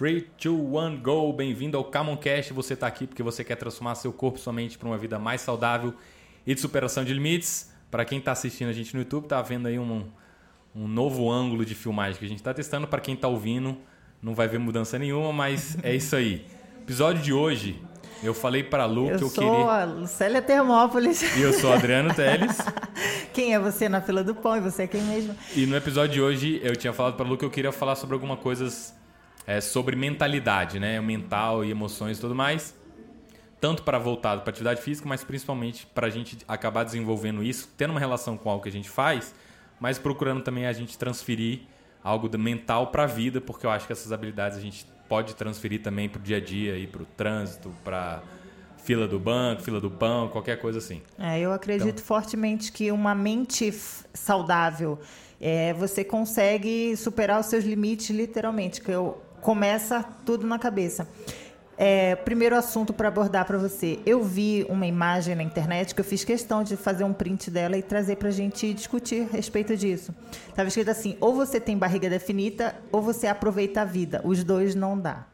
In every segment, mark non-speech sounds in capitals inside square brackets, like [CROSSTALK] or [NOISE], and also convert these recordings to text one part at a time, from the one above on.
3, 2, 1, go! Bem-vindo ao Camoncast. Você está aqui porque você quer transformar seu corpo e sua mente para uma vida mais saudável e de superação de limites. Para quem está assistindo a gente no YouTube, tá vendo aí um, um novo ângulo de filmagem que a gente está testando. Para quem está ouvindo, não vai ver mudança nenhuma, mas é isso aí. Episódio de hoje, eu falei para Lu eu que eu sou queria. a Lucélia Termópolis. E eu sou Adriano Teles. [LAUGHS] quem é você na fila do pão e você é quem mesmo? E no episódio de hoje eu tinha falado para Lu que eu queria falar sobre algumas coisas é, sobre mentalidade, né? Mental e emoções e tudo mais. Tanto para voltado para atividade física, mas principalmente para a gente acabar desenvolvendo isso, tendo uma relação com algo que a gente faz, mas procurando também a gente transferir algo do mental para a vida, porque eu acho que essas habilidades a gente pode transferir também para o dia a dia, para o trânsito, para fila do banco, fila do pão, qualquer coisa assim. É, eu acredito então... fortemente que uma mente saudável, é, você consegue superar os seus limites literalmente, que eu começa tudo na cabeça. É, primeiro assunto para abordar para você. Eu vi uma imagem na internet que eu fiz questão de fazer um print dela e trazer para a gente discutir a respeito disso. Estava escrito assim: ou você tem barriga definida ou você aproveita a vida. Os dois não dá.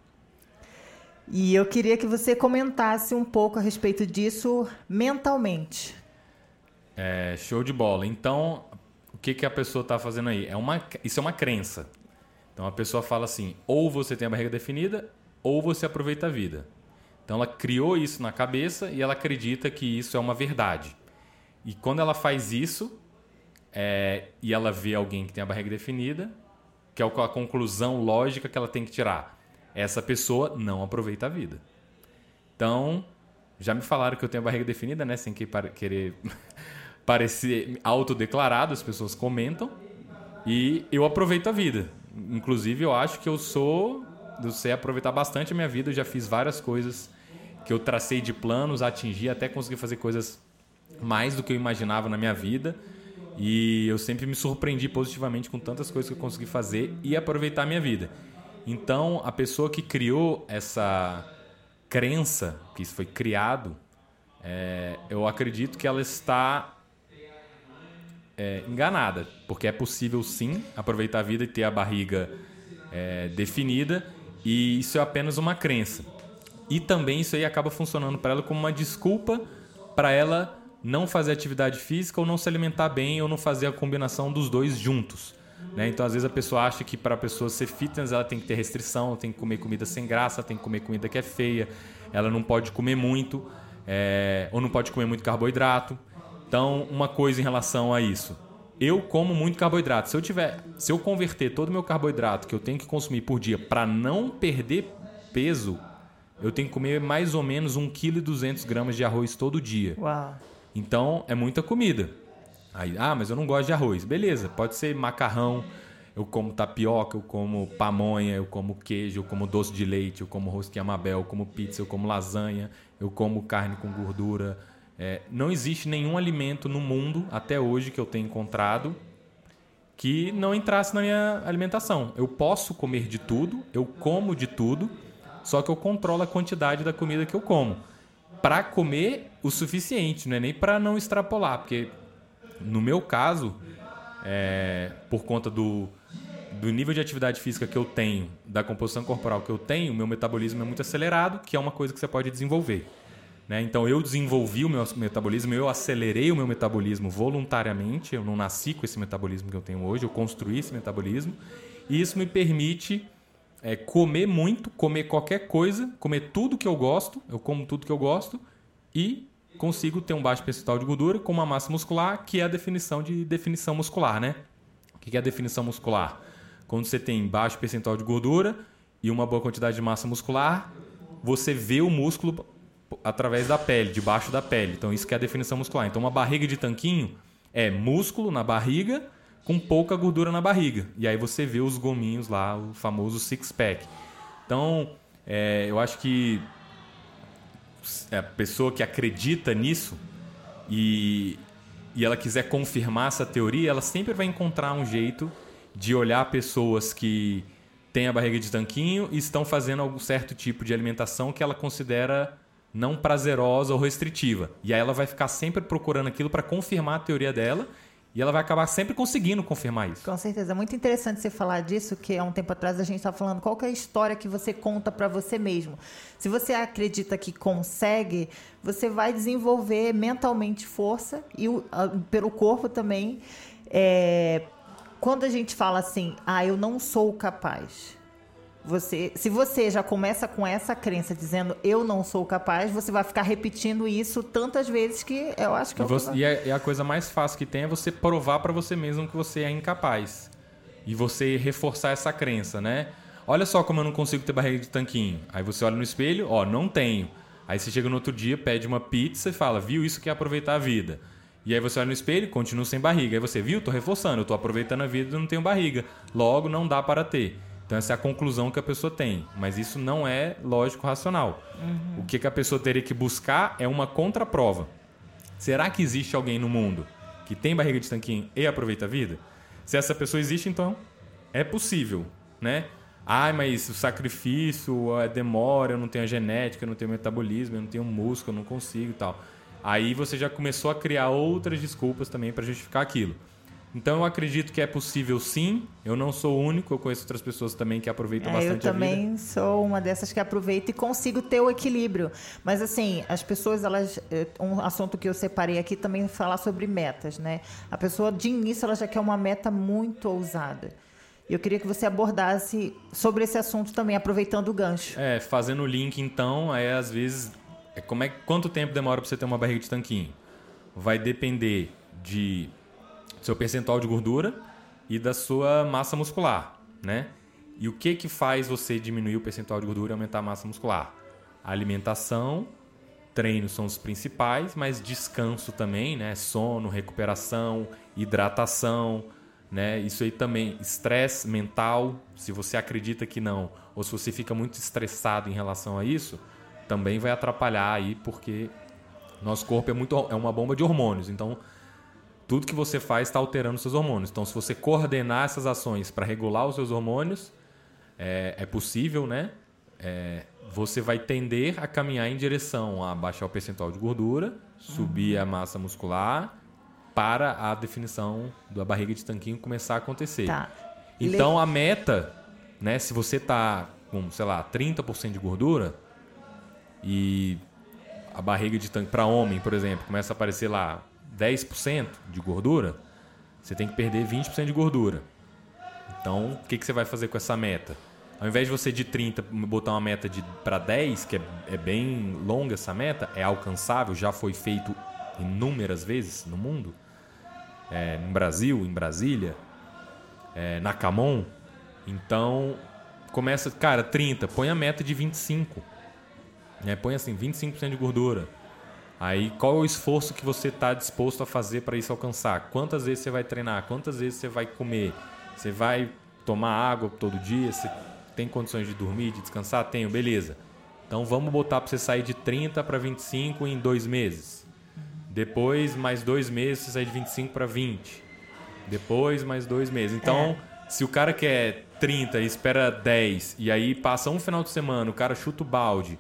E eu queria que você comentasse um pouco a respeito disso mentalmente. É, show de bola. Então, o que, que a pessoa está fazendo aí? É uma, isso é uma crença. Então a pessoa fala assim: ou você tem a barriga definida ou você aproveita a vida. Então ela criou isso na cabeça e ela acredita que isso é uma verdade. E quando ela faz isso é, e ela vê alguém que tem a barriga definida, que é a conclusão lógica que ela tem que tirar. Essa pessoa não aproveita a vida. Então, já me falaram que eu tenho a barriga definida, né? Sem querer [LAUGHS] parecer autodeclarado, as pessoas comentam. E eu aproveito a vida. Inclusive, eu acho que eu sou eu sei aproveitar bastante a minha vida. Eu já fiz várias coisas que eu tracei de planos, atingi, até conseguir fazer coisas mais do que eu imaginava na minha vida. E eu sempre me surpreendi positivamente com tantas coisas que eu consegui fazer e aproveitar a minha vida. Então, a pessoa que criou essa crença, que isso foi criado, é, eu acredito que ela está é, enganada, porque é possível sim aproveitar a vida e ter a barriga é, definida, e isso é apenas uma crença. E também isso aí acaba funcionando para ela como uma desculpa para ela não fazer atividade física ou não se alimentar bem ou não fazer a combinação dos dois juntos. Né? Então, às vezes, a pessoa acha que para a pessoa ser fitness ela tem que ter restrição, tem que comer comida sem graça, tem que comer comida que é feia, ela não pode comer muito, é... ou não pode comer muito carboidrato. Então, uma coisa em relação a isso eu como muito carboidrato. Se eu tiver, se eu converter todo o meu carboidrato que eu tenho que consumir por dia para não perder peso, eu tenho que comer mais ou menos 1,2 kg gramas de arroz todo dia. Uau. Então é muita comida. Aí, ah, mas eu não gosto de arroz. Beleza, pode ser macarrão, eu como tapioca, eu como pamonha, eu como queijo, eu como doce de leite, eu como rosquinha mabel, eu como pizza, eu como lasanha, eu como carne com gordura, é, não existe nenhum alimento no mundo, até hoje, que eu tenha encontrado, que não entrasse na minha alimentação. Eu posso comer de tudo, eu como de tudo, só que eu controlo a quantidade da comida que eu como. Para comer o suficiente, não é nem para não extrapolar, porque no meu caso, é, por conta do, do nível de atividade física que eu tenho, da composição corporal que eu tenho, meu metabolismo é muito acelerado, que é uma coisa que você pode desenvolver. Né? Então eu desenvolvi o meu metabolismo, eu acelerei o meu metabolismo voluntariamente, eu não nasci com esse metabolismo que eu tenho hoje, eu construí esse metabolismo e isso me permite é, comer muito, comer qualquer coisa, comer tudo que eu gosto, eu como tudo que eu gosto e consigo ter um baixo percentual de gordura com uma massa muscular, que é a definição de definição muscular, né? O que é a definição muscular? Quando você tem baixo percentual de gordura e uma boa quantidade de massa muscular, você vê o músculo através da pele, debaixo da pele. Então isso que é a definição muscular. Então uma barriga de tanquinho é músculo na barriga com pouca gordura na barriga. E aí você vê os gominhos lá, o famoso six pack. Então é, eu acho que a pessoa que acredita nisso e, e ela quiser confirmar essa teoria, ela sempre vai encontrar um jeito de olhar pessoas que têm a barriga de tanquinho e estão fazendo algum certo tipo de alimentação que ela considera não prazerosa ou restritiva. E aí ela vai ficar sempre procurando aquilo para confirmar a teoria dela E ela vai acabar sempre conseguindo confirmar isso. Com certeza. É muito interessante você falar disso, que há um tempo atrás a gente estava falando qual é a história que você conta para você mesmo. Se você acredita que consegue, você vai desenvolver mentalmente força e pelo corpo também. É, quando a gente fala assim, ah, eu não sou capaz, você, se você já começa com essa crença dizendo eu não sou capaz, você vai ficar repetindo isso tantas vezes que eu acho que e, é você, e, a, e a coisa mais fácil que tem é você provar para você mesmo que você é incapaz. E você reforçar essa crença, né? Olha só como eu não consigo ter barriga de tanquinho. Aí você olha no espelho, ó, não tenho. Aí você chega no outro dia, pede uma pizza e fala, viu, isso que é aproveitar a vida. E aí você olha no espelho, continua sem barriga. Aí você, viu, tô reforçando, eu tô aproveitando a vida e não tenho barriga. Logo, não dá para ter. Então essa é a conclusão que a pessoa tem, mas isso não é lógico racional. Uhum. O que, que a pessoa teria que buscar é uma contraprova. Será que existe alguém no mundo que tem barriga de tanquinho e aproveita a vida? Se essa pessoa existe, então é possível, né? Ai, mas o sacrifício, a demora, eu não tenho a genética, eu não tenho metabolismo, eu não tenho músculo, eu não consigo e tal. Aí você já começou a criar outras desculpas também para justificar aquilo. Então eu acredito que é possível sim. Eu não sou o único, eu conheço outras pessoas também que aproveitam é, bastante a vida. Eu também sou uma dessas que aproveita e consigo ter o equilíbrio. Mas assim, as pessoas, elas. Eh, um assunto que eu separei aqui também é falar sobre metas, né? A pessoa de início ela já quer uma meta muito ousada. E eu queria que você abordasse sobre esse assunto também, aproveitando o gancho. É, fazendo o link então, aí às vezes. É como é, quanto tempo demora para você ter uma barriga de tanquinho? Vai depender de seu percentual de gordura e da sua massa muscular, né? E o que que faz você diminuir o percentual de gordura e aumentar a massa muscular? A alimentação, treino são os principais, mas descanso também, né? Sono, recuperação, hidratação, né? Isso aí também, estresse mental, se você acredita que não, ou se você fica muito estressado em relação a isso, também vai atrapalhar aí, porque nosso corpo é muito é uma bomba de hormônios. Então, tudo que você faz está alterando seus hormônios. Então, se você coordenar essas ações para regular os seus hormônios, é, é possível, né? É, você vai tender a caminhar em direção a baixar o percentual de gordura, subir a massa muscular, para a definição da barriga de tanquinho começar a acontecer. Tá. Então, Le... a meta, né? Se você está com, sei lá, 30% de gordura e a barriga de tanque para homem, por exemplo, começa a aparecer lá 10% de gordura, você tem que perder 20% de gordura. Então, o que, que você vai fazer com essa meta? Ao invés de você de 30 botar uma meta de para 10, que é, é bem longa essa meta, é alcançável, já foi feito inúmeras vezes no mundo, é, no Brasil, em Brasília, é, na Camon. Então, começa, cara, 30, põe a meta de 25. Né? Põe assim, 25% de gordura. Aí qual é o esforço que você está disposto a fazer para isso alcançar? Quantas vezes você vai treinar? Quantas vezes você vai comer? Você vai tomar água todo dia? Você tem condições de dormir, de descansar? Tenho, beleza. Então vamos botar para você sair de 30 para 25 em dois meses. Depois, mais dois meses, você sair de 25 para 20. Depois, mais dois meses. Então, é. se o cara quer 30 e espera 10, e aí passa um final de semana, o cara chuta o balde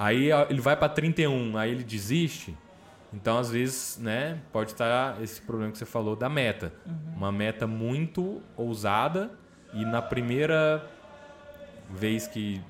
Aí ele vai para 31, aí ele desiste. Então, às vezes, né, pode estar esse problema que você falou da meta. Uhum. Uma meta muito ousada e na primeira vez que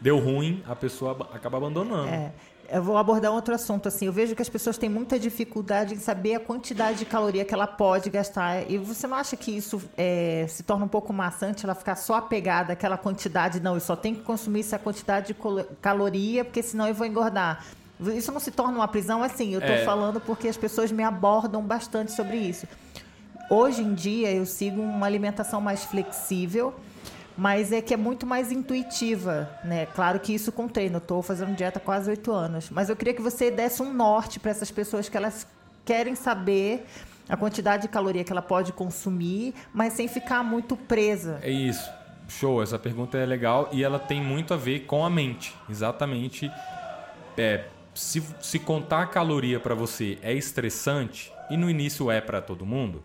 deu ruim, a pessoa acaba abandonando. É. Eu vou abordar outro assunto assim. Eu vejo que as pessoas têm muita dificuldade em saber a quantidade de caloria que ela pode gastar. E você não acha que isso é, se torna um pouco maçante? Ela ficar só apegada àquela quantidade? Não, eu só tenho que consumir essa quantidade de caloria, porque senão eu vou engordar. Isso não se torna uma prisão? Assim, eu estou é... falando porque as pessoas me abordam bastante sobre isso. Hoje em dia, eu sigo uma alimentação mais flexível mas é que é muito mais intuitiva, né? Claro que isso com treino. Estou fazendo dieta há quase oito anos, mas eu queria que você desse um norte para essas pessoas que elas querem saber a quantidade de caloria que ela pode consumir, mas sem ficar muito presa. É isso. Show, essa pergunta é legal e ela tem muito a ver com a mente. Exatamente. É, se, se contar caloria para você é estressante, e no início é para todo mundo,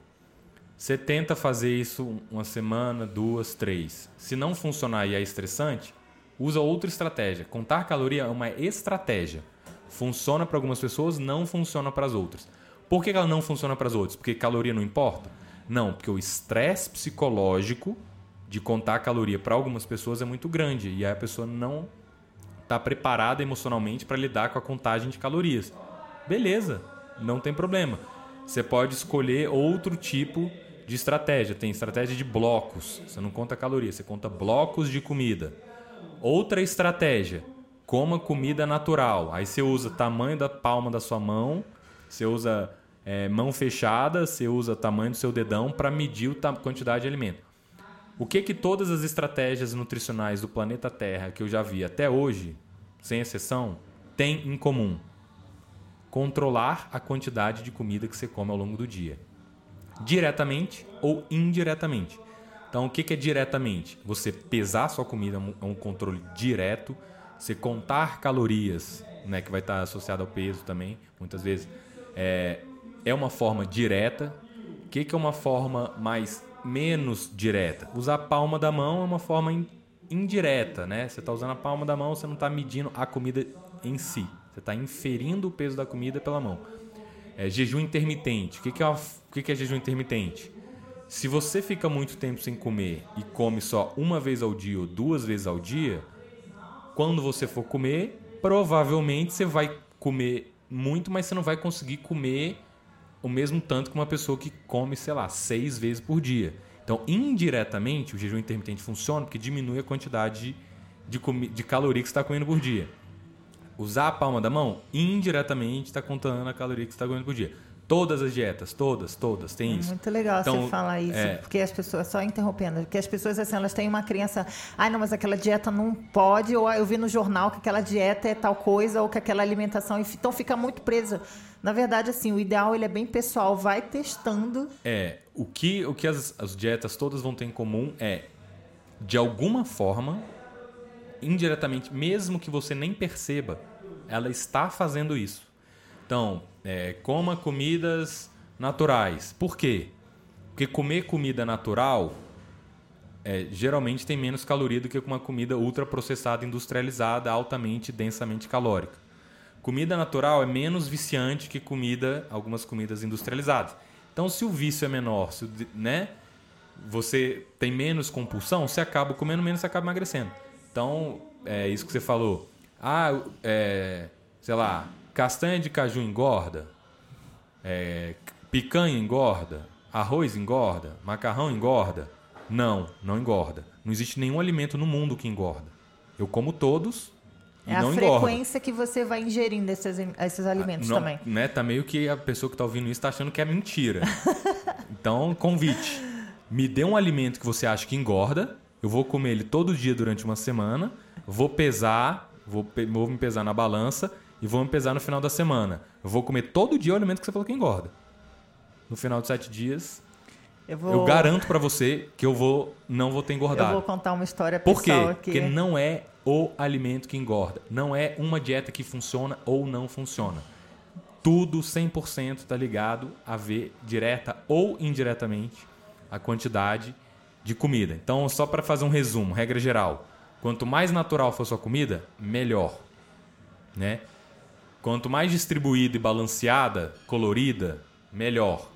você tenta fazer isso uma semana, duas, três. Se não funcionar e é estressante, usa outra estratégia. Contar caloria é uma estratégia. Funciona para algumas pessoas, não funciona para as outras. Por que ela não funciona para as outras? Porque caloria não importa? Não, porque o estresse psicológico de contar caloria para algumas pessoas é muito grande e aí a pessoa não está preparada emocionalmente para lidar com a contagem de calorias. Beleza, não tem problema. Você pode escolher outro tipo de estratégia. Tem estratégia de blocos. Você não conta caloria, você conta blocos de comida. Outra estratégia, coma comida natural. Aí você usa tamanho da palma da sua mão, você usa é, mão fechada, você usa tamanho do seu dedão para medir a quantidade de alimento. O que que todas as estratégias nutricionais do planeta Terra que eu já vi até hoje, sem exceção, têm em comum? Controlar a quantidade de comida que você come ao longo do dia diretamente ou indiretamente. Então, o que é diretamente? Você pesar sua comida é um controle direto. Você contar calorias, né, que vai estar associado ao peso também, muitas vezes, é, é uma forma direta. O que é uma forma mais menos direta? Usar a palma da mão é uma forma indireta, né? Você está usando a palma da mão, você não está medindo a comida em si. Você está inferindo o peso da comida pela mão. É, jejum intermitente. O que, que, é uma, o que, que é jejum intermitente? Se você fica muito tempo sem comer e come só uma vez ao dia ou duas vezes ao dia, quando você for comer, provavelmente você vai comer muito, mas você não vai conseguir comer o mesmo tanto que uma pessoa que come, sei lá, seis vezes por dia. Então, indiretamente, o jejum intermitente funciona porque diminui a quantidade de, de, de caloria que você está comendo por dia usar a palma da mão, indiretamente está contando a caloria que você está comendo por dia. Todas as dietas, todas, todas, tem é isso. Muito legal então, você falar isso, é... porque as pessoas, só interrompendo, porque as pessoas assim, elas têm uma crença, ai não, mas aquela dieta não pode, ou eu vi no jornal que aquela dieta é tal coisa, ou que aquela alimentação, então fica muito presa. Na verdade, assim, o ideal ele é bem pessoal, vai testando. É, o que, o que as, as dietas todas vão ter em comum é, de alguma forma, indiretamente, mesmo que você nem perceba, ela está fazendo isso. Então, é, coma comidas naturais. Por quê? Porque comer comida natural é, geralmente tem menos caloria do que uma comida ultraprocessada, industrializada, altamente, densamente calórica. Comida natural é menos viciante que comida, algumas comidas industrializadas. Então, se o vício é menor, se, né, você tem menos compulsão, você acaba comendo menos, você acaba emagrecendo. Então, é isso que você falou. Ah, é, sei lá, castanha de caju engorda, é, picanha engorda, arroz engorda, macarrão engorda. Não, não engorda. Não existe nenhum alimento no mundo que engorda. Eu como todos é a frequência engorda. que você vai ingerindo esses, esses alimentos ah, não, também. Né, tá meio que a pessoa que está ouvindo isso está achando que é mentira. [LAUGHS] então, convite. Me dê um alimento que você acha que engorda. Eu vou comer ele todo dia durante uma semana. Vou pesar vou, vou me pesar na balança e vou me pesar no final da semana. Eu vou comer todo dia o alimento que você falou que engorda. No final de sete dias, eu, vou... eu garanto para você que eu vou não vou ter engordado. Eu vou contar uma história pessoal Por quê? Aqui. Porque não é o alimento que engorda. Não é uma dieta que funciona ou não funciona. Tudo 100% está ligado a ver direta ou indiretamente a quantidade de comida. Então, só para fazer um resumo, regra geral. Quanto mais natural for sua comida, melhor. Né? Quanto mais distribuída e balanceada, colorida, melhor.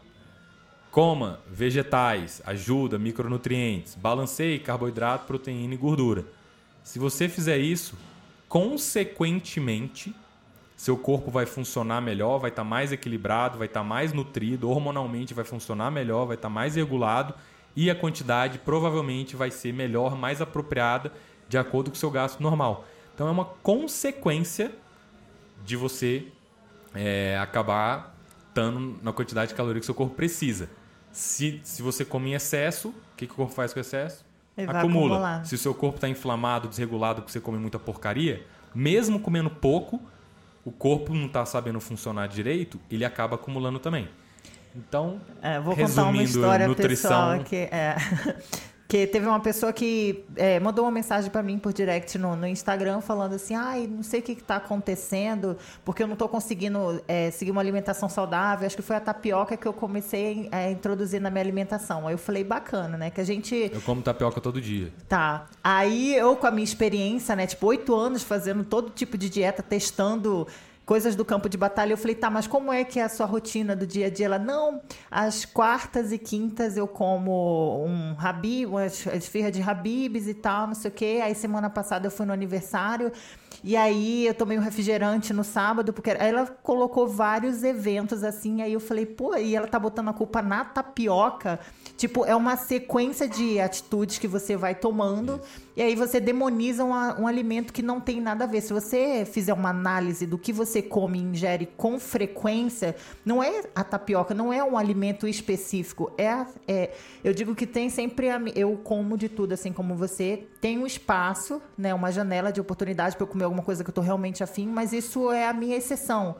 Coma vegetais, ajuda, micronutrientes, balanceie carboidrato, proteína e gordura. Se você fizer isso, consequentemente, seu corpo vai funcionar melhor, vai estar mais equilibrado, vai estar mais nutrido, hormonalmente vai funcionar melhor, vai estar mais regulado e a quantidade provavelmente vai ser melhor, mais apropriada de acordo com o seu gasto normal. Então é uma consequência de você é, acabar estando na quantidade de caloria que seu corpo precisa. Se, se você come em excesso, o que, que o corpo faz com o excesso? Acumula. Se o seu corpo está inflamado, desregulado, porque você come muita porcaria, mesmo comendo pouco, o corpo não está sabendo funcionar direito, ele acaba acumulando também. Então, é, vou contar uma história nutrição... pessoal aqui. É. que teve uma pessoa que é, mandou uma mensagem para mim por direct no, no, Instagram falando assim, ai, não sei o que está acontecendo, porque eu não estou conseguindo é, seguir uma alimentação saudável. Acho que foi a tapioca que eu comecei a introduzir na minha alimentação. Aí eu falei, bacana, né? Que a gente. Eu como tapioca todo dia. Tá. Aí eu, com a minha experiência, né? Tipo, oito anos fazendo todo tipo de dieta, testando coisas do campo de batalha. Eu falei, tá, mas como é que é a sua rotina do dia a dia? Ela, não, às quartas e quintas eu como um rabi, uma esfirra de rabibes e tal, não sei o quê. Aí semana passada eu fui no aniversário e aí eu tomei um refrigerante no sábado, porque aí ela colocou vários eventos assim, aí eu falei, pô, e ela tá botando a culpa na tapioca. Tipo, é uma sequência de atitudes que você vai tomando e aí você demoniza um, um, alimento que não tem nada a ver. Se você fizer uma análise do que você come e ingere com frequência, não é a tapioca, não é um alimento específico. É, é eu digo que tem sempre a, eu como de tudo, assim como você. Tem um espaço, né, uma janela de oportunidade para eu comer alguma coisa que eu estou realmente afim, mas isso é a minha exceção.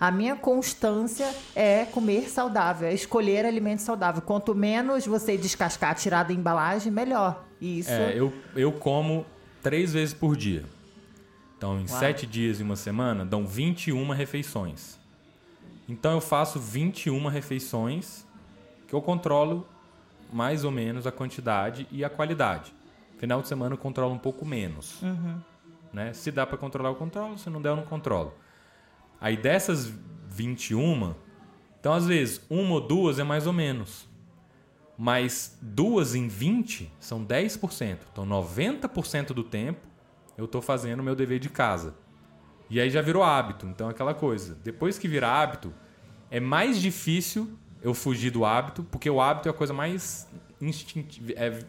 A minha constância é comer saudável, é escolher alimento saudável. Quanto menos você descascar, tirar da embalagem, melhor. Isso. É, eu, eu como três vezes por dia. Então, em Uau. sete dias e uma semana, dão 21 refeições. Então, eu faço 21 refeições que eu controlo mais ou menos a quantidade e a qualidade. Final de semana eu controlo um pouco menos. Uhum. Né? Se dá para controlar, eu controlo. Se não der, eu não controlo. Aí dessas 21, então às vezes uma ou duas é mais ou menos. Mas duas em 20 são 10%. Então 90% do tempo eu estou fazendo o meu dever de casa. E aí já virou hábito. Então aquela coisa. Depois que vira hábito, é mais difícil eu fugir do hábito, porque o hábito é a coisa mais instintiva. É,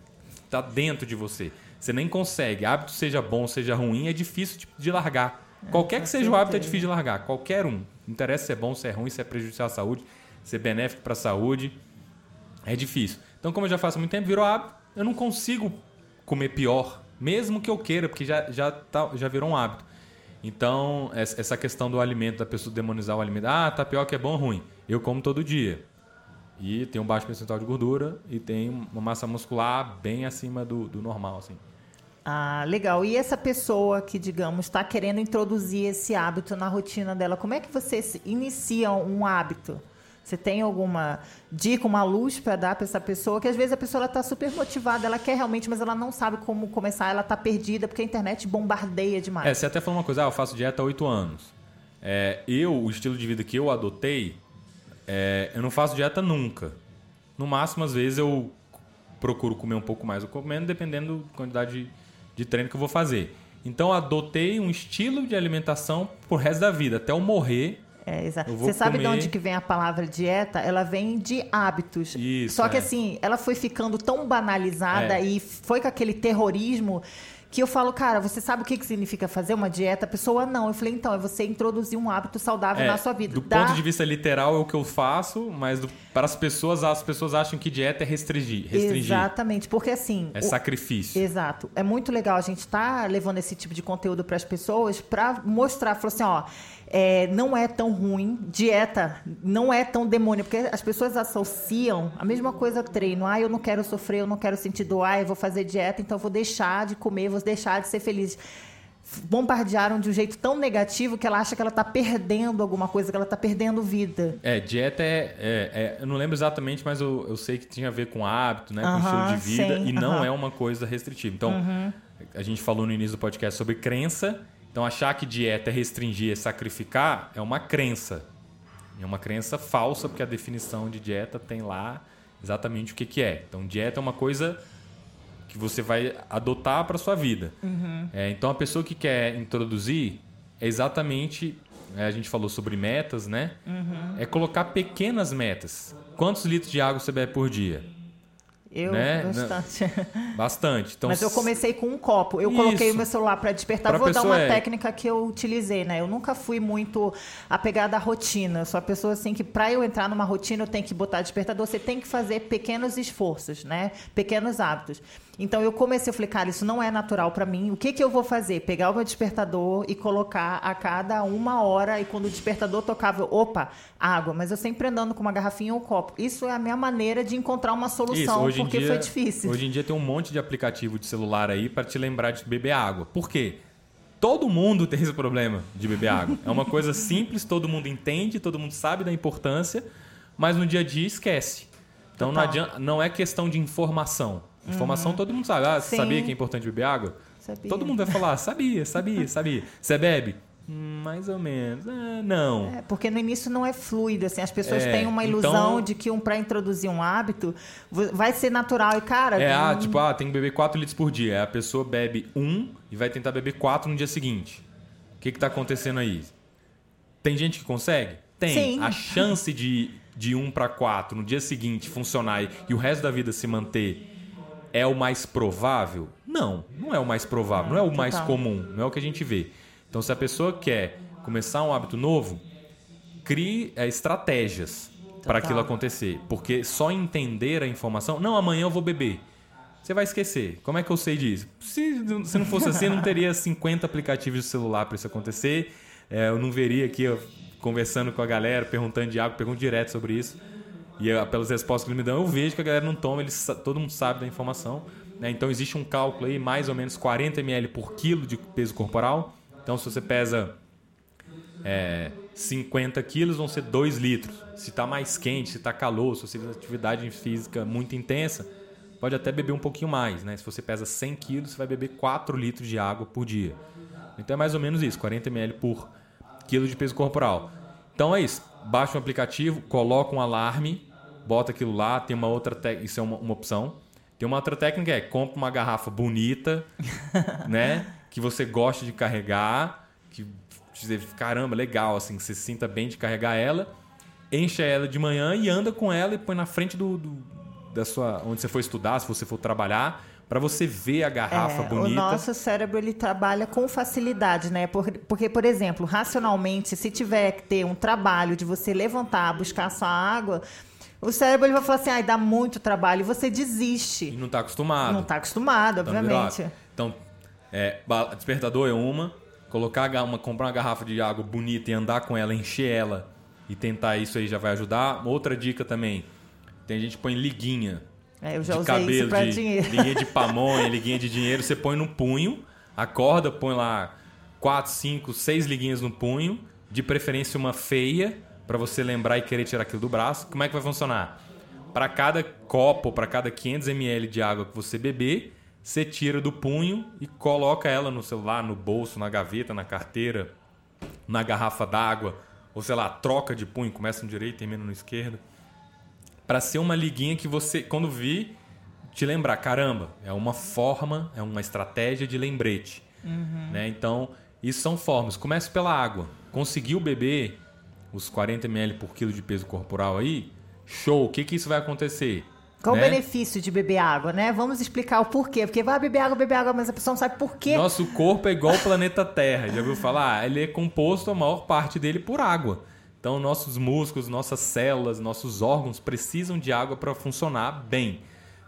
tá dentro de você. Você nem consegue. Hábito seja bom, seja ruim, é difícil de largar. Qualquer que seja o hábito é difícil de largar. Qualquer um. Não interessa se é bom, se é ruim, se é prejudicial à saúde, se é benéfico para a saúde. É difícil. Então, como eu já faço muito tempo, virou hábito, eu não consigo comer pior, mesmo que eu queira, porque já, já, tá, já virou um hábito. Então, essa questão do alimento, da pessoa demonizar o alimento, ah, tapioca é bom ou ruim? Eu como todo dia. E tem um baixo percentual de gordura e tem uma massa muscular bem acima do, do normal, assim. Ah, legal. E essa pessoa que, digamos, está querendo introduzir esse hábito na rotina dela, como é que você inicia um hábito? Você tem alguma dica, uma luz para dar para essa pessoa? Que às vezes a pessoa está super motivada, ela quer realmente, mas ela não sabe como começar, ela está perdida, porque a internet bombardeia demais. É, você até falou uma coisa, ah, eu faço dieta há oito anos. É, eu, o estilo de vida que eu adotei, é, eu não faço dieta nunca. No máximo, às vezes, eu procuro comer um pouco mais ou comendo, dependendo da quantidade de de treino que eu vou fazer. Então adotei um estilo de alimentação pro resto da vida, até eu morrer. É, exato. Você sabe comer... de onde que vem a palavra dieta? Ela vem de hábitos. Isso, Só que é. assim, ela foi ficando tão banalizada é. e foi com aquele terrorismo que eu falo, cara, você sabe o que, que significa fazer uma dieta? A pessoa não. Eu falei, então, é você introduzir um hábito saudável é, na sua vida. Do Dá... ponto de vista literal é o que eu faço, mas do, para as pessoas, as pessoas acham que dieta é restringir. restringir. Exatamente, porque assim. É o... sacrifício. Exato. É muito legal a gente estar tá levando esse tipo de conteúdo para as pessoas para mostrar, falar assim, ó é, não é tão ruim. Dieta não é tão demônio, porque as pessoas associam a mesma coisa treino. Ah, eu não quero sofrer, eu não quero sentir dor, ah, eu vou fazer dieta, então eu vou deixar de comer, vou deixar de ser feliz. Bombardearam de um jeito tão negativo que ela acha que ela está perdendo alguma coisa, que ela está perdendo vida. É, dieta é, é, é, Eu não lembro exatamente, mas eu, eu sei que tinha a ver com hábito, né? Com uh -huh, estilo de vida, sim, e uh -huh. não é uma coisa restritiva. Então, uh -huh. a gente falou no início do podcast sobre crença então, achar que dieta é restringir, é sacrificar, é uma crença. É uma crença falsa, porque a definição de dieta tem lá exatamente o que, que é. Então, dieta é uma coisa que você vai adotar para sua vida. Uhum. É, então, a pessoa que quer introduzir é exatamente. É, a gente falou sobre metas, né? Uhum. É colocar pequenas metas. Quantos litros de água você bebe por dia? Eu, né? bastante. Bastante. Então, Mas eu comecei com um copo. Eu isso. coloquei o meu celular para despertar. Pra Vou dar uma é... técnica que eu utilizei, né? Eu nunca fui muito apegada à rotina. Eu sou a pessoa assim que para eu entrar numa rotina eu tenho que botar despertador. Você tem que fazer pequenos esforços, né? Pequenos hábitos. Então eu comecei, eu falei, cara, isso não é natural para mim. O que, que eu vou fazer? Pegar o meu despertador e colocar a cada uma hora, e quando o despertador tocava, eu, opa, água. Mas eu sempre andando com uma garrafinha ou um copo. Isso é a minha maneira de encontrar uma solução, isso, porque dia, foi difícil. Hoje em dia tem um monte de aplicativo de celular aí para te lembrar de beber água. Por quê? Todo mundo tem esse problema de beber água. É uma coisa simples, todo mundo entende, todo mundo sabe da importância, mas no dia a dia esquece. Então não, adianta, não é questão de informação. Informação uhum. todo mundo sabe. Ah, você sabia que é importante beber água? Sabia. Todo mundo vai falar, sabia, sabia, sabia. Você bebe? Mais ou menos. Ah, não. É, porque no início não é fluido, assim, as pessoas É, têm uma então- ilusão de que um para introduzir um hábito vai ser natural e cara, É, ah, tipo, ah, tem que beber 4 litros por dia. A pessoa bebe um e vai tentar beber 4 no dia seguinte. O que que tá acontecendo aí? Tem gente que consegue? Tem. Sim. A chance de, de 1 para 4 no dia seguinte funcionar e, e o resto da vida se manter é o mais provável? Não, não é o mais provável, não é o mais comum, não é o que a gente vê. Então, se a pessoa quer começar um hábito novo, crie é, estratégias para aquilo acontecer. Porque só entender a informação, não, amanhã eu vou beber. Você vai esquecer. Como é que eu sei disso? Se, se não fosse assim, eu não teria 50 aplicativos de celular para isso acontecer. É, eu não veria aqui ó, conversando com a galera, perguntando de água, pergunto direto sobre isso. E ah, pelas respostas que eles me dão, eu vejo que a galera não toma, eles, todo mundo sabe da informação. né? Então existe um cálculo aí, mais ou menos 40 ml por quilo de peso corporal. Então se você pesa é, 50 quilos, vão ser 2 litros. Se está mais quente, se está calor, se você fez atividade física muito intensa, pode até beber um pouquinho mais. Né? Se você pesa 100 quilos, você vai beber 4 litros de água por dia. Então é mais ou menos isso, 40 ml por quilo de peso corporal. Então é isso. Baixa um aplicativo, coloca um alarme, bota aquilo lá. Tem uma outra técnica, isso é uma, uma opção. Tem uma outra técnica é compra uma garrafa bonita, [LAUGHS] né? Que você gosta de carregar, que dizer, caramba, legal, assim, que você se sinta bem de carregar ela, enche ela de manhã e anda com ela e põe na frente do, do- da sua onde você for estudar, se você for trabalhar, para você ver a garrafa É, bonita. O nosso cérebro ele trabalha com facilidade, né? Por- Porque, por exemplo, racionalmente, se tiver que ter um trabalho de você levantar, buscar a sua água, o cérebro ele vai falar assim, ai, dá muito trabalho, e você E desiste. não está acostumado. Não está acostumado, Então, obviamente. Então, é, despertador é uma, colocar uma, comprar uma garrafa de água bonita e andar com ela, encher ela e tentar isso aí já vai ajudar. Outra dica também, tem gente que põe liguinha É, eu já de usei isso cabelo, de dinheiro. liguinha de [LAUGHS] pamonha, liguinha de dinheiro, você põe no punho, acorda, põe lá quatro, cinco, seis liguinhas no punho, de preferência uma feia, para você lembrar e querer tirar aquilo do braço. Como é que vai funcionar? Para cada copo, para cada 500 ml de água que você beber, você tira do punho e coloca ela no celular, no bolso, na gaveta, na carteira, na garrafa d'água, ou sei lá, troca de punho, começa no direito e termina no esquerdo para ser uma liguinha que você, quando vir, te lembrar, caramba, é uma forma, é uma estratégia de lembrete. Né? Então, isso são formas. Comece pela água. Conseguiu beber os 40 ml por quilo de peso corporal aí? Show! O que, que isso vai acontecer? Qual né? o benefício de beber água, né? Vamos explicar o porquê. Porque vai beber água, beber água, mas a pessoa não sabe por quê. Nosso corpo é igual o planeta Terra. Já ouviu falar? Ele é composto, a maior parte dele, por água. Então, nossos músculos, nossas células, nossos órgãos precisam de água para funcionar bem.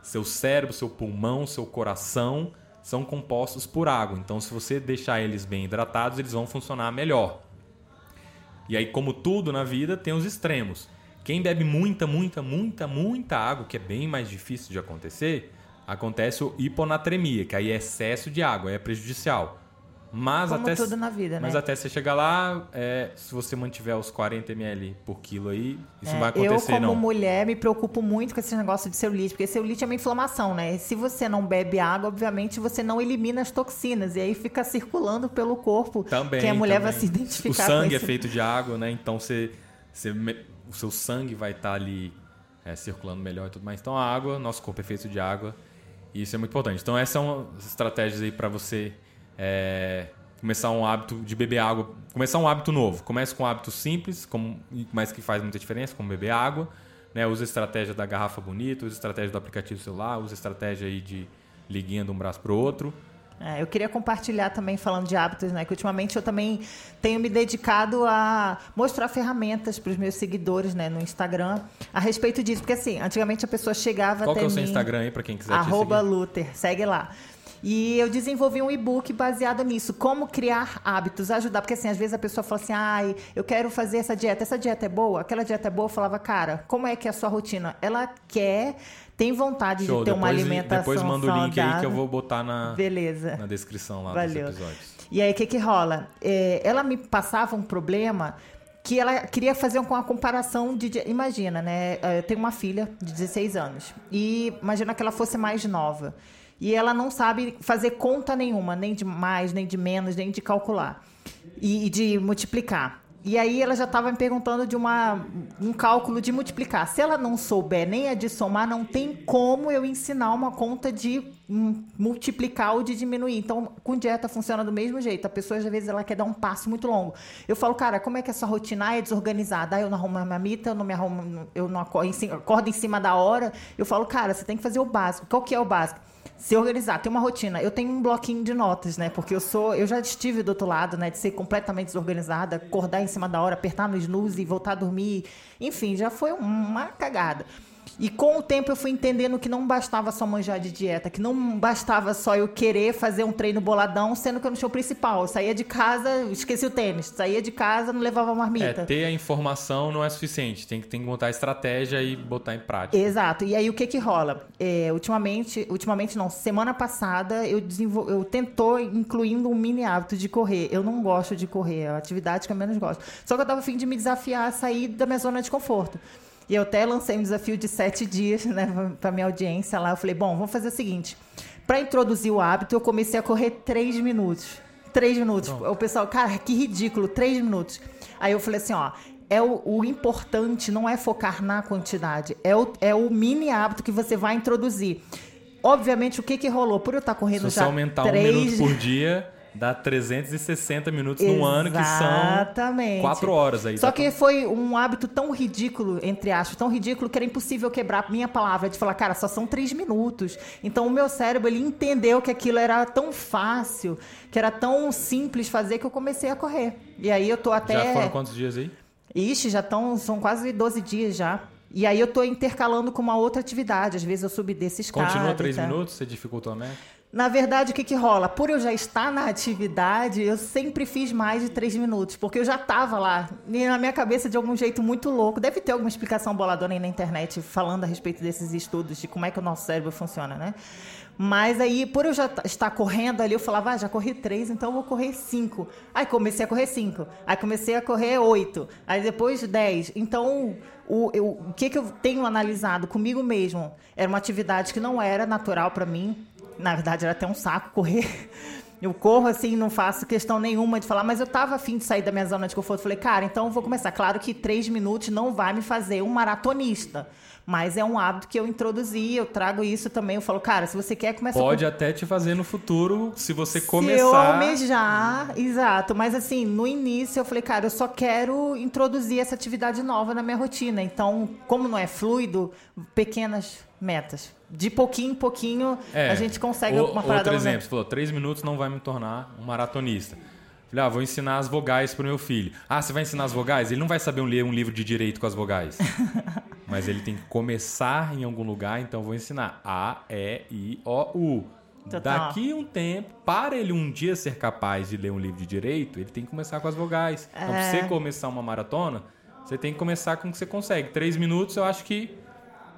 Seu cérebro, seu pulmão, seu coração são compostos por água. Então, se você deixar eles bem hidratados, eles vão funcionar melhor. E aí, como tudo na vida, tem os extremos. Quem bebe muita, muita, muita, muita água, que é bem mais difícil de acontecer, acontece o hiponatremia, que aí é excesso de água, é prejudicial. Mas Como até tudo na vida, mas né? até você chegar lá, é, se você mantiver os 40 ml por quilo aí, isso não vai É, eu, acontecer como não. mulher, me preocupo muito com esse negócio de celulite, porque celulite é uma inflamação, né? E se você não bebe água, obviamente você não elimina as toxinas, e aí fica circulando pelo corpo, Também. que a mulher vai também. se identificar O sangue é feito de água, né? Então você, você o seu sangue vai estar ali é, circulando melhor e tudo mais. Então a água, nosso corpo é feito de água e isso é muito importante. Então essas são as estratégias aí para você é, começar um hábito de beber água, começar um hábito novo. Comece com um hábito simples, como, mas que faz muita diferença, como beber água. Né? Usa a estratégia da garrafa bonita, usa a estratégia do aplicativo celular, usa a estratégia aí de liguinha de um braço pro outro. É, eu queria compartilhar também, falando de hábitos, né? Que ultimamente eu também tenho me dedicado a mostrar ferramentas para os meus seguidores, né? No Instagram, a respeito disso. Porque assim, antigamente a pessoa chegava Qual até que é o seu. Instagram aí para quem quiser Arroba? Luther, segue lá. E eu desenvolvi um e-book baseado nisso, como criar hábitos, ajudar, porque assim, às vezes a pessoa fala assim, ai, eu quero fazer essa dieta, essa dieta é boa, aquela dieta é boa, eu falava, cara, como é que é a sua rotina? Ela quer, tem vontade Show, de ter uma depois, alimentação depois manda o link aí que eu saudável. vou botar na, Beleza. na descrição lá Valeu. dos episódios. E aí, o que que rola? É, ela me passava um problema que ela queria fazer com a comparação de... de- Imagina, né? Eu tenho uma filha de 16 anos. E imagina que ela fosse mais nova. E ela não sabe fazer conta nenhuma, nem de mais, nem de menos, nem de calcular e, e de multiplicar. E aí ela já estava me perguntando de uma, um cálculo de multiplicar. Se ela não souber nem a de somar, não tem como eu ensinar uma conta de hum, multiplicar ou de diminuir. Então, com dieta funciona do mesmo jeito. A pessoa, às vezes, ela quer dar um passo muito longo. Eu falo, cara, como é que essa rotina ah, é desorganizada? Ah, eu não arrumo a mamita, eu não me arrumo, eu não acordo em, cima, acordo em cima da hora. Eu falo, cara, você tem que fazer o básico. Qual que é o básico? Se organizar, ter uma rotina. Eu tenho um bloquinho de notas, né? Porque eu sou, eu já estive do outro lado, né? De ser completamente desorganizada, acordar em cima da hora, apertar no snooze e voltar a dormir. Enfim, já foi uma cagada. E com o tempo eu fui entendendo que não bastava só manjar de dieta, que não bastava só eu querer fazer um treino boladão, sendo que eu não tinha o principal. Eu saía de casa, esqueci o tênis. Saía de casa, não levava marmita. É, ter a informação não é suficiente. Tem que, tem que montar a estratégia e botar em prática. Exato. E aí o que que rola? É, ultimamente, ultimamente não, semana passada eu, desenvol... eu tentou incluindo um mini hábito de correr. Eu não gosto de correr, é a atividade que eu menos gosto. Só que eu tava afim de me desafiar a sair da minha zona de conforto. E eu até lancei um desafio de sete dias né, para minha audiência lá. Eu falei, bom, vamos fazer o seguinte. Para introduzir o hábito, eu comecei a correr três minutos. Três minutos. Bom. O pessoal, cara, que ridículo, três minutos. Aí eu falei assim, ó, é o, o, importante não é focar na quantidade, é o, é o mini hábito que você vai introduzir. Obviamente, o que que rolou? Por eu estar correndo Se já você aumentar três... um minuto por dia Dá 360 minutos no ano, que são 4 horas aí. Só que foi um hábito tão ridículo, entre aspas, tão ridículo que era impossível quebrar minha palavra de falar, cara, só são 3 minutos. Então o meu cérebro, ele entendeu que aquilo era tão fácil, que era tão simples fazer que eu comecei a correr. E aí eu tô até... Já foram quantos dias aí? Ixi, já estão, são quase 12 dias já. E aí eu tô intercalando com uma outra atividade. Às vezes eu subi desse escada. Continua 3 minutos? Você dificultou a meta? Na verdade, o que, que rola? Por eu já estar na atividade, eu sempre fiz mais de três minutos, porque eu já estava lá, e na minha cabeça de algum jeito muito louco. Deve ter alguma explicação boladona aí na internet falando a respeito desses estudos, de como é que o nosso cérebro funciona, né? Mas aí, por eu já estar correndo ali, eu falava, ah, já corri três, então eu vou correr cinco. Aí comecei a correr cinco. Aí comecei a correr oito. Aí depois dez. Então, o, eu, o que, que eu tenho analisado comigo mesmo? Era uma atividade que não era natural para mim na verdade era até um saco correr. Eu corro assim, não faço questão nenhuma de falar, mas eu tava afim de sair da minha zona de conforto. Falei, cara, então eu vou começar. Claro que três minutos não vai me fazer um maratonista. Mas é um hábito que eu introduzi, eu trago isso também. Eu falo, cara, se você quer começar. Pode com... até te fazer no futuro, se você se começar. Se eu almejar, exato. Mas assim, no início eu falei, cara, eu só quero introduzir essa atividade nova na minha rotina. Então, como não é fluido, pequenas metas. De pouquinho em pouquinho é, a gente consegue o, uma parada. Outro exemplo, você falou, três minutos não vai me tornar um maratonista. Falei, ah, vou ensinar as vogais pro meu filho. Ah, você vai ensinar as vogais? Ele não vai saber ler um livro de direito com as vogais. [LAUGHS] Mas ele tem que começar em algum lugar, então vou ensinar A, E, I, O, U. Total. Daqui um tempo, para ele um dia ser capaz de ler um livro de direito, ele tem que começar com as vogais. Então, é... pra você começar uma maratona, você tem que começar com o que você consegue. Três minutos, eu acho que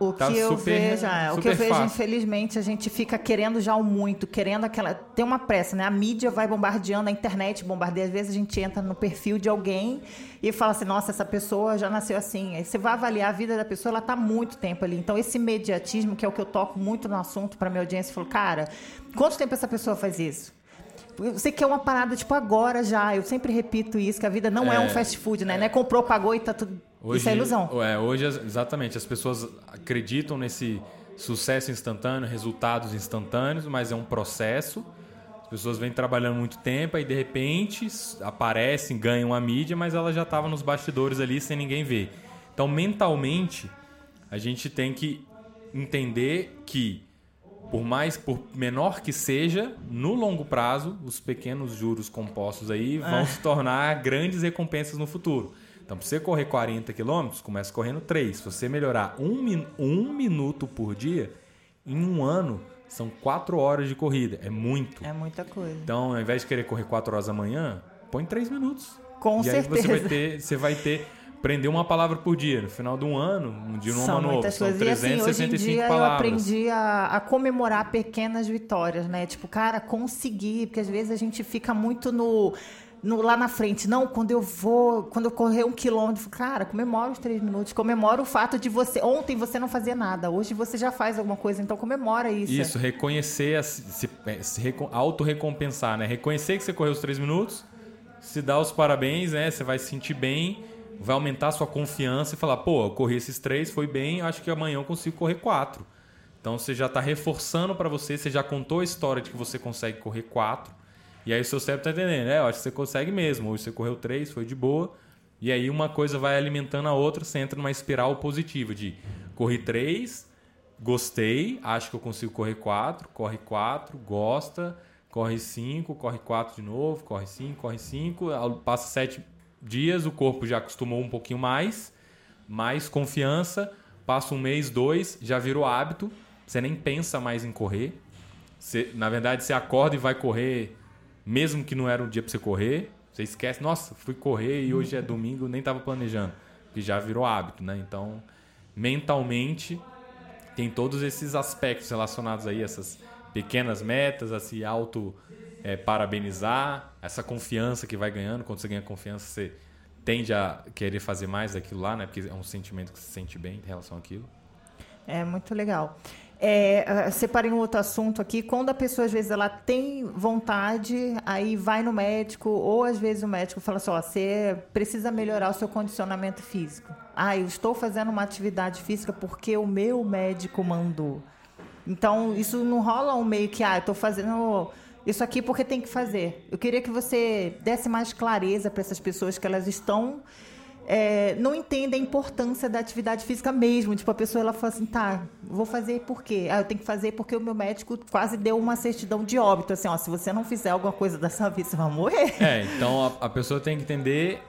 o tá que eu super, vejo, é, o que eu vejo, fácil. infelizmente, a gente fica querendo já o muito, querendo aquela. Tem uma pressa, né? A mídia vai bombardeando, a internet bombardeia. Às vezes a gente entra no perfil de alguém e fala assim, nossa, essa pessoa já nasceu assim. Aí você vai avaliar a vida da pessoa, ela está muito tempo ali. Então, esse imediatismo, que é o que eu toco muito no assunto para minha audiência, falou, cara, quanto tempo essa pessoa faz isso? Você quer uma parada, tipo, agora já. Eu sempre repito isso, que a vida não é, é um fast food, né? É. Não é comprou, pagou e tá tudo Hoje, Isso é ilusão. É, hoje, exatamente, as pessoas acreditam nesse sucesso instantâneo, resultados instantâneos, mas é um processo. As pessoas vêm trabalhando muito tempo e de repente aparecem, ganham a mídia, mas ela já estava nos bastidores ali sem ninguém ver. Então, mentalmente, a gente tem que entender que por mais por menor que seja, no longo prazo, os pequenos juros compostos aí vão é. se tornar grandes recompensas no futuro. Então, para você correr 40 quilômetros, começa correndo 3. Se você melhorar um, um minuto por dia, em um ano, são 4 horas de corrida. É muito. É muita coisa. Então, ao invés de querer correr 4 horas da manhã, põe 3 minutos. Com e certeza. aí você vai ter, você vai ter aprender uma palavra por dia. No final de um ano, um dia São novo. Muitas São coisas. 365 e, assim, hoje em dia palavras. eu aprendi a, a, comemorar pequenas vitórias, né? Tipo, cara, conseguir, porque às vezes a gente fica muito no no, lá na frente. Não, quando eu vou, quando eu correr um quilômetro, cara, comemora os três minutos. Comemora o fato de você. Ontem você não fazia nada, hoje você já faz alguma coisa, então comemora isso. Isso, reconhecer, se, se auto-recompensar, né? Reconhecer que você correu os três minutos, se dá os parabéns, né? Você vai se sentir bem, vai aumentar a sua confiança e falar, pô, eu corri esses três, foi bem, acho que amanhã eu consigo correr quatro. Então você já está reforçando para você, você já contou a história de que você consegue correr quatro e aí o seu cérebro tá entendendo, é, eu acho que você consegue mesmo. Hoje você correu três, foi de boa. E aí uma coisa vai alimentando a outra, você entra numa espiral positiva de corri três, gostei, acho que eu consigo correr quatro, corre quatro, gosta, corre cinco, corre quatro de novo, corre cinco, corre cinco, passa sete dias, o corpo já acostumou um pouquinho mais, mais confiança, passa um mês, dois, já virou hábito, você nem pensa mais em correr. Você, na verdade, você acorda e vai correr mesmo que não era um dia para você correr, você esquece, nossa, fui correr e hoje é domingo, nem estava planejando, que já virou hábito, né? Então, mentalmente tem todos esses aspectos relacionados aí essas pequenas metas, a se auto é, parabenizar, essa confiança que vai ganhando, quando você ganha confiança, você tende a querer fazer mais daquilo lá, né? Porque é um sentimento que se sente bem em relação àquilo. É muito legal. É, separei um outro assunto aqui. Quando a pessoa, às vezes, ela tem vontade, aí vai no médico, ou às vezes o médico fala assim: ó, você precisa melhorar o seu condicionamento físico. Ah, eu estou fazendo uma atividade física porque o meu médico mandou. Então, isso não rola um meio que, ah, eu estou fazendo isso aqui porque tem que fazer. Eu queria que você desse mais clareza para essas pessoas que elas estão é, não entendem a importância da atividade física mesmo. Tipo, a pessoa ela fala assim, tá, vou fazer por quê? Ah, eu tenho que fazer porque o meu médico quase deu uma certidão de óbito. Assim, ó, se você não fizer alguma coisa dessa vida, você vai morrer. É, então a, a pessoa tem que entender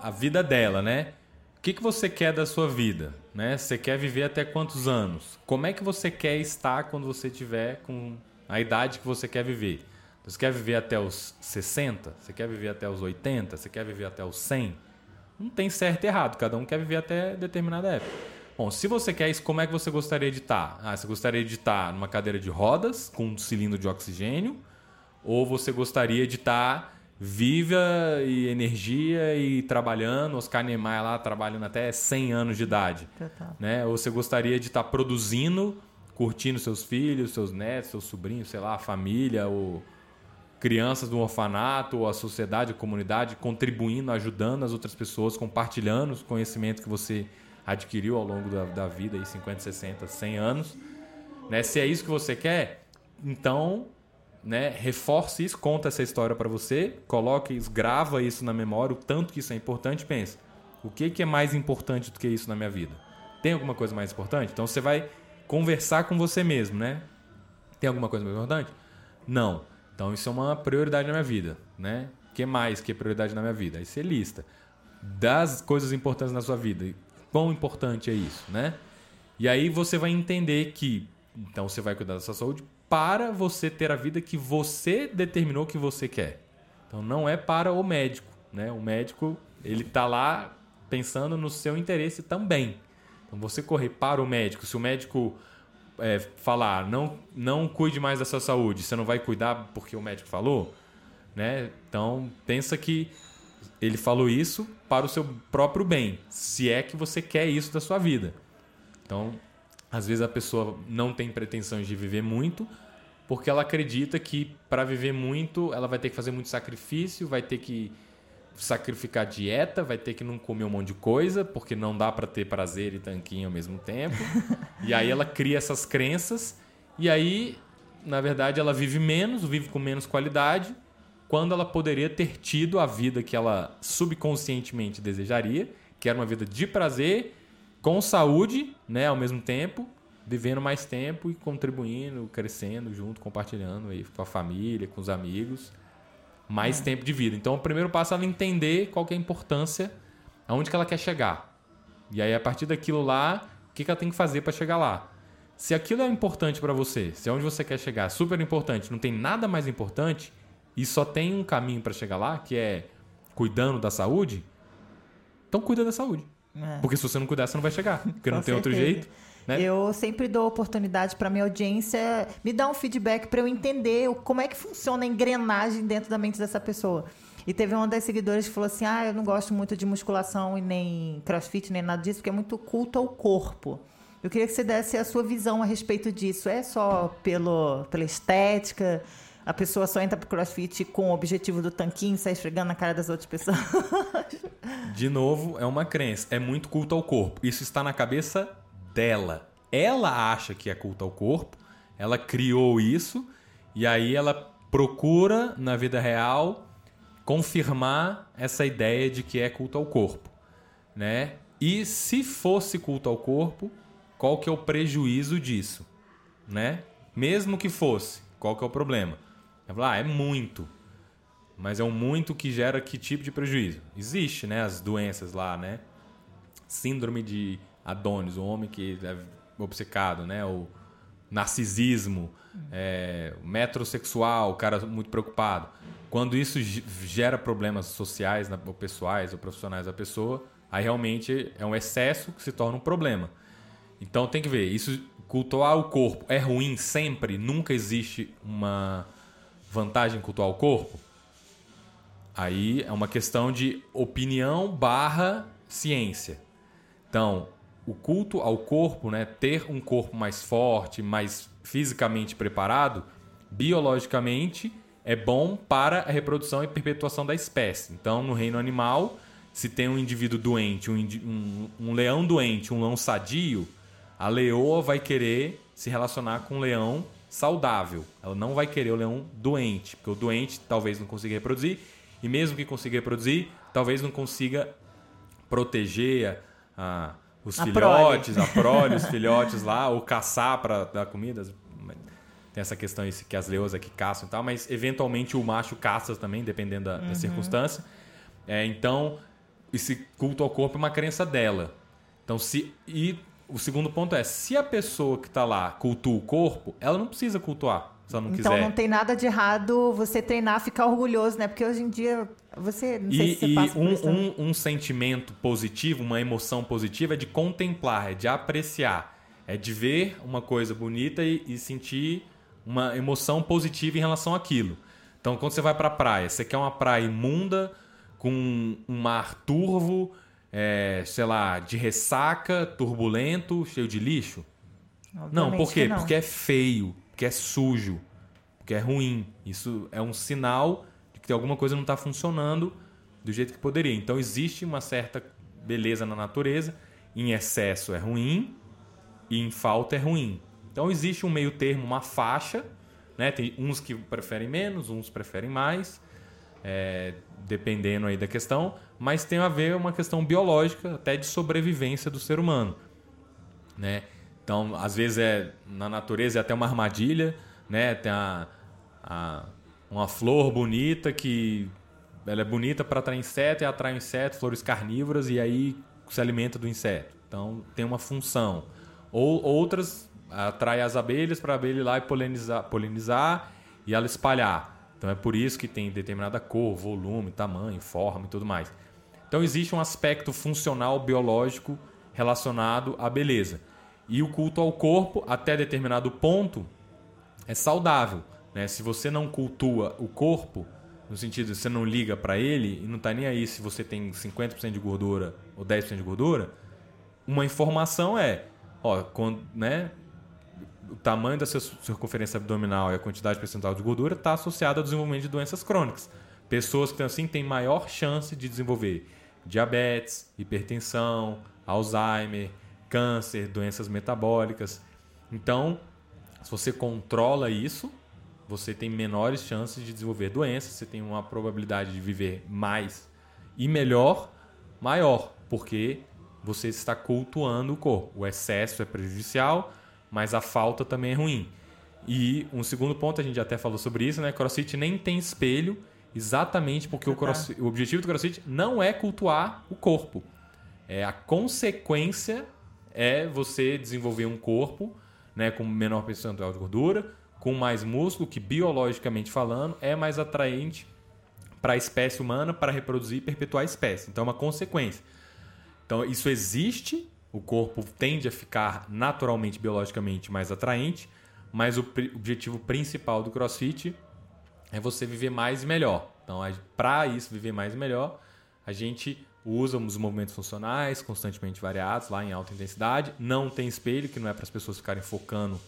a vida dela, né? O que, que você quer da sua vida? Né? Você quer viver até quantos anos? Como é que você quer estar quando você tiver com a idade que você quer viver? Você quer viver até os 60? Você quer viver até os 80? Você quer viver até os 100? Não tem certo e errado, cada um quer viver até determinada época. Bom, se você quer isso, como é que você gostaria de estar? Ah, você gostaria de estar numa cadeira de rodas, com um cilindro de oxigênio, ou você gostaria de estar viva e energia e trabalhando, Oscar Niemeyer lá trabalhando até 100 anos de idade. Total. Né? Ou você gostaria de estar produzindo, curtindo seus filhos, seus netos, seus sobrinhos, sei lá, a família, ou crianças do orfanato, ou a sociedade, a comunidade, contribuindo, ajudando as outras pessoas, compartilhando os conhecimentos que você adquiriu ao longo da, da vida, aí 50, 60, 100 anos. Né? Se é isso que você quer, então né, reforce isso, conta essa história para você, coloque isso, grava isso na memória, o tanto que isso é importante, pensa, o que, que é mais importante do que isso na minha vida? Tem alguma coisa mais importante? Então você vai conversar com você mesmo, né? Tem alguma coisa mais importante? Não. Então isso é uma prioridade na minha vida, né? O que mais que é prioridade na minha vida? Aí você lista das coisas importantes na sua vida. Quão importante é isso, né? E aí você vai entender que então você vai cuidar da sua saúde para você ter a vida que você determinou que você quer. Então não é para o médico, né? O médico, ele tá lá pensando no seu interesse também. Então você correr para o médico, se o médico é, falar, não, não cuide mais da sua saúde, você não vai cuidar porque o médico falou, né? Então pensa que ele falou isso para o seu próprio bem, se é que você quer isso da sua vida. Então, às vezes a pessoa não tem pretensões de viver muito, porque ela acredita que para viver muito ela vai ter que fazer muito sacrifício, vai ter que sacrificar dieta, vai ter que não comer um monte de coisa, porque não dá para ter prazer e tanquinho ao mesmo tempo. [LAUGHS] e aí ela cria essas crenças e aí, na verdade, ela vive menos, vive com menos qualidade, quando ela poderia ter tido a vida que ela subconscientemente desejaria, que era uma vida de prazer, com saúde, né, ao mesmo tempo, vivendo mais tempo e contribuindo, crescendo junto, compartilhando aí com a família, com os amigos mais é. tempo de vida. Então, o primeiro passo é ela entender qual é a importância, aonde que ela quer chegar. E aí, a partir daquilo lá, o que, que ela tem que fazer para chegar lá? Se aquilo é importante para você, se é onde você quer chegar, super importante, não tem nada mais importante e só tem um caminho para chegar lá, que é cuidando da saúde, então cuida da saúde. É. Porque se você não cuidar, você não vai chegar. Porque [LAUGHS] não tem certeza. outro jeito. Né? Eu sempre dou oportunidade para minha audiência me dar um feedback para eu entender como é que funciona a engrenagem dentro da mente dessa pessoa. E teve uma das seguidoras que falou assim: Ah, eu não gosto muito de musculação e nem crossfit, nem nada disso, porque é muito culto ao corpo. Eu queria que você desse a sua visão a respeito disso. É só pelo, pela estética? A pessoa só entra pro crossfit com o objetivo do tanquinho, sair esfregando na cara das outras pessoas? De novo, é uma crença. É muito culto ao corpo. Isso está na cabeça dela. Ela acha que é culto ao corpo, ela criou isso, e aí ela procura, na vida real, confirmar essa ideia de que é culto ao corpo, né? E se fosse culto ao corpo, qual que é o prejuízo disso, né? Mesmo que fosse, qual que é o problema? Ela fala, ah, é muito. Mas é um muito que gera que tipo de prejuízo? Existe, né? As doenças lá, né? Síndrome de Adonis, o homem que é obcecado, né? O narcisismo, é, metrosexual, o cara muito preocupado. Quando isso gera problemas sociais, ou pessoais ou profissionais da pessoa, aí realmente é um excesso que se torna um problema. Então tem que ver, isso cultuar o corpo é ruim sempre? Nunca existe uma vantagem em cultuar o corpo? Aí é uma questão de opinião barra ciência. Então, o culto ao corpo, né, ter um corpo mais forte, mais fisicamente preparado, biologicamente é bom para a reprodução e perpetuação da espécie. Então, no reino animal, se tem um indivíduo doente, um, um, um leão doente, um leão sadio, a leoa vai querer se relacionar com um leão saudável. Ela não vai querer o leão doente, porque o doente talvez não consiga reproduzir, e mesmo que consiga reproduzir, talvez não consiga proteger a, os a filhotes, prole. a prole, os [LAUGHS] filhotes lá, ou caçar para dar comida tem essa questão que as leoas aqui caçam e tal, mas eventualmente o macho caça também, dependendo da, uhum. da circunstância. É, então, esse culto ao corpo é uma crença dela. Então, se. E o segundo ponto é: se a pessoa que está lá cultua o corpo, ela não precisa cultuar. Se ela não então quiser. não tem nada de errado você treinar, ficar orgulhoso, né? Porque hoje em dia você. Não sei e, se você passa um, isso, um, um sentimento positivo, uma emoção positiva é de contemplar, é de apreciar. É de ver uma coisa bonita e, e sentir uma emoção positiva em relação àquilo. Então, quando você vai para a praia, você quer uma praia imunda, com um mar turvo, é, sei lá, de ressaca, turbulento, cheio de lixo? Obviamente não, por quê? Não. Porque é feio, porque é sujo, porque é ruim. Isso é um sinal que alguma coisa não está funcionando do jeito que poderia. Então, existe uma certa beleza na natureza. Em excesso é ruim e em falta é ruim. Então existe um meio termo, uma faixa, né? Tem uns que preferem menos, uns preferem mais, é, dependendo aí da questão, mas tem a ver uma questão biológica, até de sobrevivência do ser humano, né? Então, às vezes é na natureza é até uma armadilha, né? Tem a, a uma flor bonita que ela é bonita para atrair inseto e atrai inseto, flores carnívoras e aí se alimenta do inseto. Então tem uma função. Ou outras atrai as abelhas para a abelha ir lá e polinizar, polinizar e ela espalhar. Então é por isso que tem determinada cor, volume, tamanho, forma e tudo mais. Então existe um aspecto funcional biológico relacionado à beleza. E o culto ao corpo, até determinado ponto, é saudável. Né? Se você não cultua o corpo, no sentido de você não liga para ele e não está nem aí se você tem 50% de gordura ou 10% de gordura, uma informação é, ó, quando, né, o tamanho da circunferência abdominal e a quantidade percentual de gordura está associado ao desenvolvimento de doenças crônicas. Pessoas que assim têm maior chance de desenvolver diabetes, hipertensão, Alzheimer, câncer, doenças metabólicas. Então, se você controla isso, você tem menores chances de desenvolver doenças, você tem uma probabilidade de viver mais e melhor, maior, porque você está cultuando o corpo. O excesso é prejudicial, mas a falta também é ruim. E um segundo ponto, a gente até falou sobre isso, né? CrossFit nem tem espelho, exatamente porque o, crossfit, o objetivo do CrossFit não é cultuar o corpo. É a consequência é você desenvolver um corpo, né, com menor percentual de gordura, com mais músculo, que biologicamente falando é mais atraente para a espécie humana para reproduzir e perpetuar a espécie. Então é uma consequência. Então isso existe o corpo tende a ficar naturalmente, biologicamente mais atraente, mas o objetivo principal do CrossFit é você viver mais e melhor. Então, para isso, viver mais e melhor, a gente usa os movimentos funcionais constantemente variados lá em alta intensidade. Não tem espelho, que não é para as pessoas ficarem focando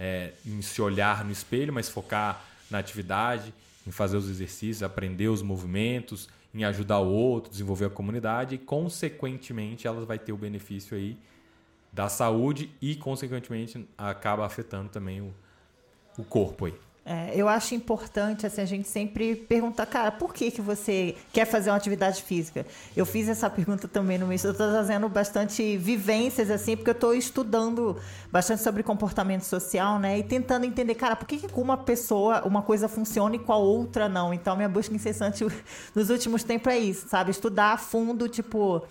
é, em se olhar no espelho, mas focar na atividade, em fazer os exercícios, aprender os movimentos, em ajudar o outro, desenvolver a comunidade e, consequentemente, ela vai ter o benefício aí da saúde e, consequentemente, acaba afetando também o, o corpo aí. É, eu acho importante assim, a gente sempre perguntar, cara, por que, que você quer fazer uma atividade física? Eu fiz essa pergunta também no mês, eu estou trazendo bastante vivências, assim, porque eu estou estudando bastante sobre comportamento social, né? E tentando entender, cara, por que, que com uma pessoa uma coisa funciona e com a outra não? Então, minha busca incessante [LAUGHS] nos últimos tempos é isso, sabe? Estudar a fundo, tipo,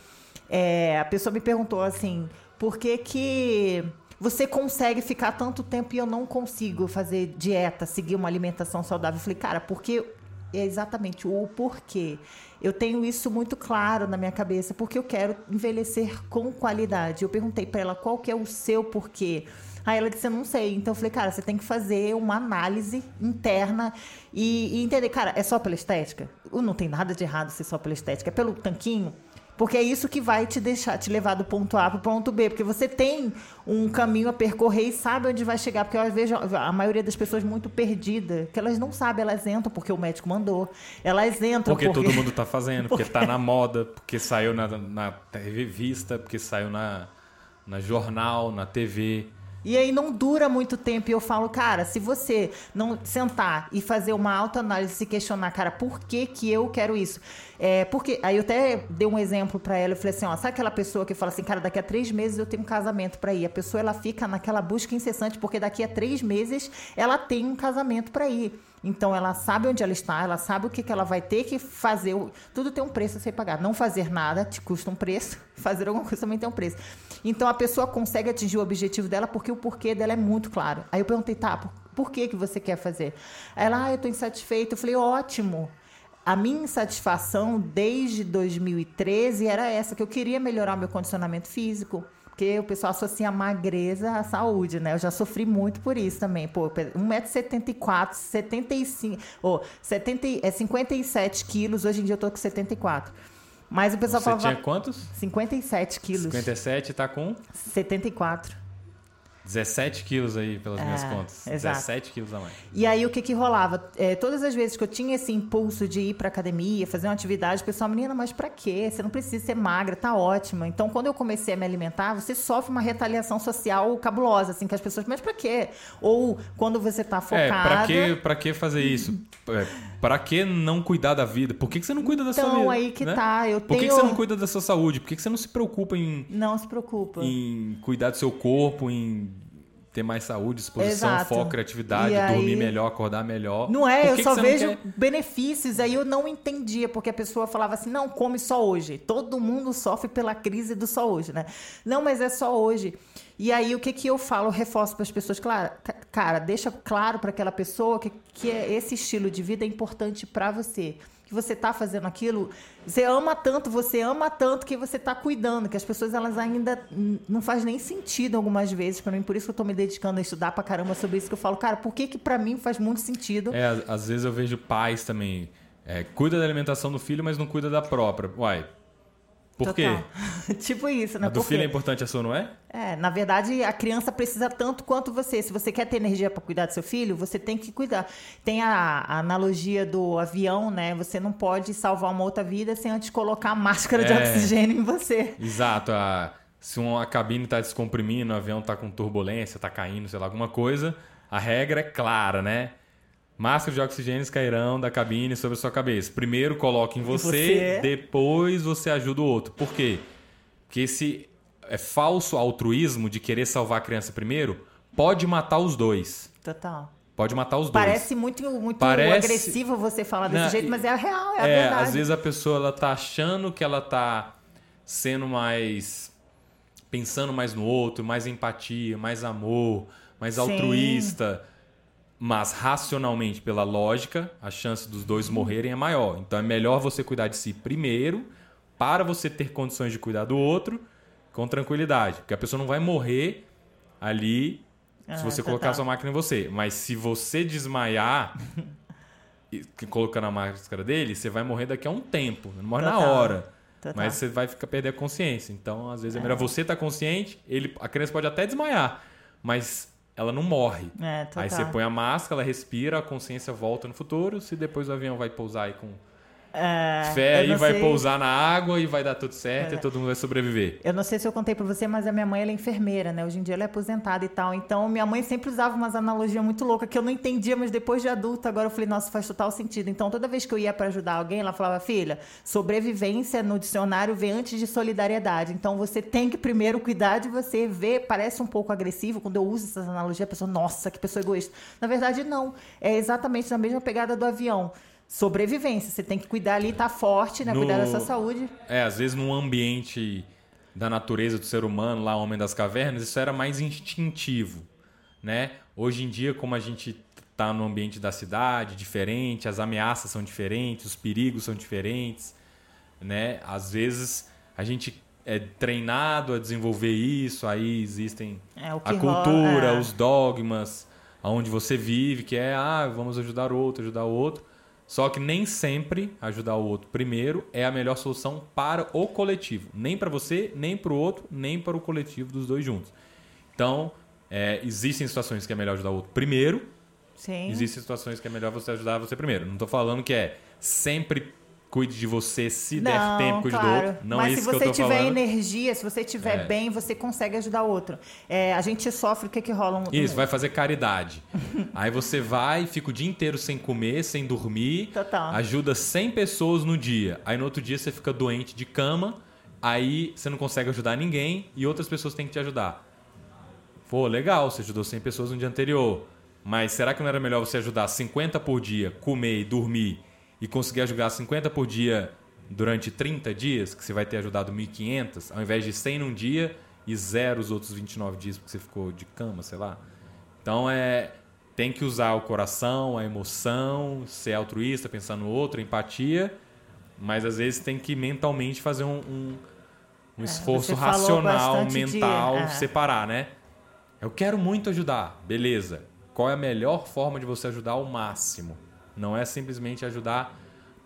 é, a pessoa me perguntou assim, por que que você consegue ficar tanto tempo e eu não consigo fazer dieta, seguir uma alimentação saudável. Eu falei, cara, porque é exatamente o porquê. Eu tenho isso muito claro na minha cabeça, porque eu quero envelhecer com qualidade. Eu perguntei para ela qual que é o seu porquê. Aí ela disse, eu não sei. Então eu falei, cara, você tem que fazer uma análise interna e, e entender, cara, é só pela estética? Não tem nada de errado ser só pela estética. É pelo tanquinho? Porque é isso que vai te deixar, te levar do ponto A para o ponto B. Porque você tem um caminho a percorrer e sabe onde vai chegar. Porque eu vejo a maioria das pessoas muito perdida, que elas não sabem, elas entram porque o médico mandou. Elas entram porque... Porque todo [LAUGHS] mundo está fazendo, porque está na moda, porque saiu na, na revista, porque saiu na, na jornal, na TV. E aí não dura muito tempo. E eu falo, cara, se você não sentar e fazer uma autoanálise, se questionar, cara, por que, que eu quero isso? É, porque aí eu até dei um exemplo para ela, eu falei assim, ó, sabe aquela pessoa que fala assim, cara, daqui a três meses eu tenho um casamento para ir. A pessoa ela fica naquela busca incessante, porque daqui a três meses ela tem um casamento para ir. Então ela sabe onde ela está, ela sabe o que, que ela vai ter que fazer. Tudo tem um preço a ser pagado. Não fazer nada te custa um preço, [LAUGHS] fazer alguma coisa também tem um preço. Então a pessoa consegue atingir o objetivo dela porque o porquê dela é muito claro. Aí eu perguntei, tá, por, por que, que você quer fazer? Ela, ah, eu estou insatisfeita. Eu falei, ótimo. A minha insatisfação desde 2013 era essa, que eu queria melhorar meu condicionamento físico porque o pessoal associa magreza à saúde, né? Eu já sofri muito por isso também. Pô, 1,74m, 75, oh, 70, é 57 quilos, hoje em dia eu tô com 74. Mas o pessoal Você falava. tinha quantos? 57 quilos. 57 tá com? 74. 17 quilos aí, pelas é, minhas contas. Exato. 17 quilos a mais. E aí, o que que rolava? É, todas as vezes que eu tinha esse impulso de ir pra academia, fazer uma atividade, o pessoal, menina, mas pra quê? Você não precisa ser magra, tá ótima. Então, quando eu comecei a me alimentar, você sofre uma retaliação social cabulosa, assim, que as pessoas, mas pra quê? Ou quando você tá focada... É, pra que, pra que fazer isso? É, pra que não cuidar da vida? Por que, que você não cuida da então, sua vida? Então, aí que né? tá. Eu Por que, tenho... que você não cuida da sua saúde? Por que, que você não se preocupa em... Não se preocupa. Em cuidar do seu corpo, em ter mais saúde, disposição, Exato. foco, criatividade, E dormir aí- melhor, acordar melhor. Não é, eu só vejo quer? benefícios. Aí eu não entendia, porque a pessoa falava assim: não, come só hoje. Todo mundo sofre pela crise do só hoje, né? Não, mas é só hoje. E aí o que, que eu falo, reforço para as pessoas, claro, ca- cara, deixa claro para aquela pessoa que, que é- esse estilo de vida é importante para você. Que você tá fazendo aquilo, você ama tanto, você ama tanto que você tá cuidando, que as pessoas elas ainda não faz nem sentido algumas vezes para mim, por isso que eu tô me dedicando a estudar pra caramba sobre isso que eu falo, cara, por que que para mim faz muito sentido? É, às- às vezes eu vejo pais também. é, cuida da alimentação do filho, mas não cuida da própria. Uai. Por quê? Total. [LAUGHS] tipo isso, né? A do filho é quê? importante, a sua não é? É, na verdade, a criança precisa tanto quanto você. Se você quer ter energia para cuidar do seu filho, você tem que cuidar. Tem a, a analogia do avião, né? Você não pode salvar uma outra vida sem antes colocar a máscara de É. oxigênio em você. Exato. A, se uma cabine está descomprimindo, o avião está com turbulência, está caindo, sei lá, alguma coisa, a regra é clara, né? Máscaras de oxigênio cairão da cabine sobre a sua cabeça. Primeiro coloque em você, você. depois você ajuda o outro. Por quê? Porque esse é falso altruísmo de querer salvar a criança primeiro pode matar os dois. Total. Pode matar os dois. Parece muito, muito Parece- agressivo você falar desse Não, jeito, mas é a real, é a É, verdade. às vezes a pessoa ela tá achando que ela tá sendo mais pensando mais no outro, mais empatia, mais amor, mais Sim. altruísta, mas racionalmente pela lógica, a chance dos dois morrerem é maior. Então é melhor você cuidar de si primeiro para você ter condições de cuidar do outro. com tranquilidade. Porque a pessoa não vai morrer ali Ah, se você tá, colocar tá. a sua máquina em você. Mas se você desmaiar, [LAUGHS] e- colocando a máscara dele, você vai morrer daqui a um tempo. Não morre na Total. hora. Total. Mas você vai ficar perder a consciência. Então, às vezes, é melhor você estar consciente. Ele, a criança pode até desmaiar, mas ela não morre. É. Aí você põe a máscara, ela respira, a consciência volta no futuro. Se depois o avião vai pousar aí com É, fé, aí vai sei- pousar na água e vai dar tudo certo É. e todo mundo vai sobreviver. Eu não sei se eu contei pra você, mas a minha mãe é enfermeira, né? Hoje em dia ela é aposentada e tal. Então, minha mãe sempre usava umas analogias muito loucas que eu não entendia, mas depois de adulta, agora eu falei, nossa, faz total sentido. Então, toda vez que eu ia pra ajudar alguém, ela falava, filha, sobrevivência no dicionário vem antes de solidariedade. Então, você tem que primeiro cuidar de você ver, parece um pouco agressivo quando eu uso essas analogias, a pessoa, nossa, que pessoa egoísta. Na verdade, não. É exatamente na mesma pegada do avião. Sobrevivência, você tem que cuidar ali, tá forte, né? No- Cuidar da sua saúde. É, às vezes num ambiente da natureza do ser humano, lá Homem das Cavernas, isso era mais instintivo, né? Hoje em dia, como a gente tá no ambiente da cidade, diferente, as ameaças são diferentes, os perigos são diferentes, né? Às vezes a gente é treinado a desenvolver isso, aí existem É, a rola, cultura, é. os dogmas, aonde você vive, que é, ah, vamos ajudar o outro, ajudar o outro. Só que nem sempre ajudar o outro primeiro é a melhor solução para o coletivo. Nem para você, nem para o outro, nem para o coletivo dos dois juntos. Então, é, existem situações que é melhor ajudar o outro primeiro, Sim. existem situações que é melhor você ajudar você primeiro. Não estou falando que é sempre cuide de você, se der Não, tempo, cuide claro. do outro. Não Mas é isso se que eu você tô tiver falando. energia, se você estiver É. bem, você consegue ajudar o outro. É, a gente sofre, o que que rola? Um, Isso, vai fazer caridade. [LAUGHS] Aí você vai, fica o dia inteiro sem comer, sem dormir, Total. ajuda 100 pessoas no dia. Aí no outro dia você fica doente de cama, aí você não consegue ajudar ninguém e outras pessoas têm que te ajudar. Pô, legal, você ajudou 100 pessoas no dia anterior. Mas será que não era melhor você ajudar 50 por dia, comer e dormir e conseguir ajudar 50 por dia durante 30 dias, que você vai ter ajudado 1.500, ao invés de 100 num dia e zero os outros 29 dias porque você ficou de cama, sei lá. Então é tem que usar o coração, a emoção, ser altruísta, pensar no outro, empatia, mas às vezes tem que mentalmente fazer um, um, um esforço É, falou racional, bastante de- mental, é. separar, né? Eu quero muito ajudar, beleza. Qual é a melhor forma de você ajudar ao máximo? Não é simplesmente ajudar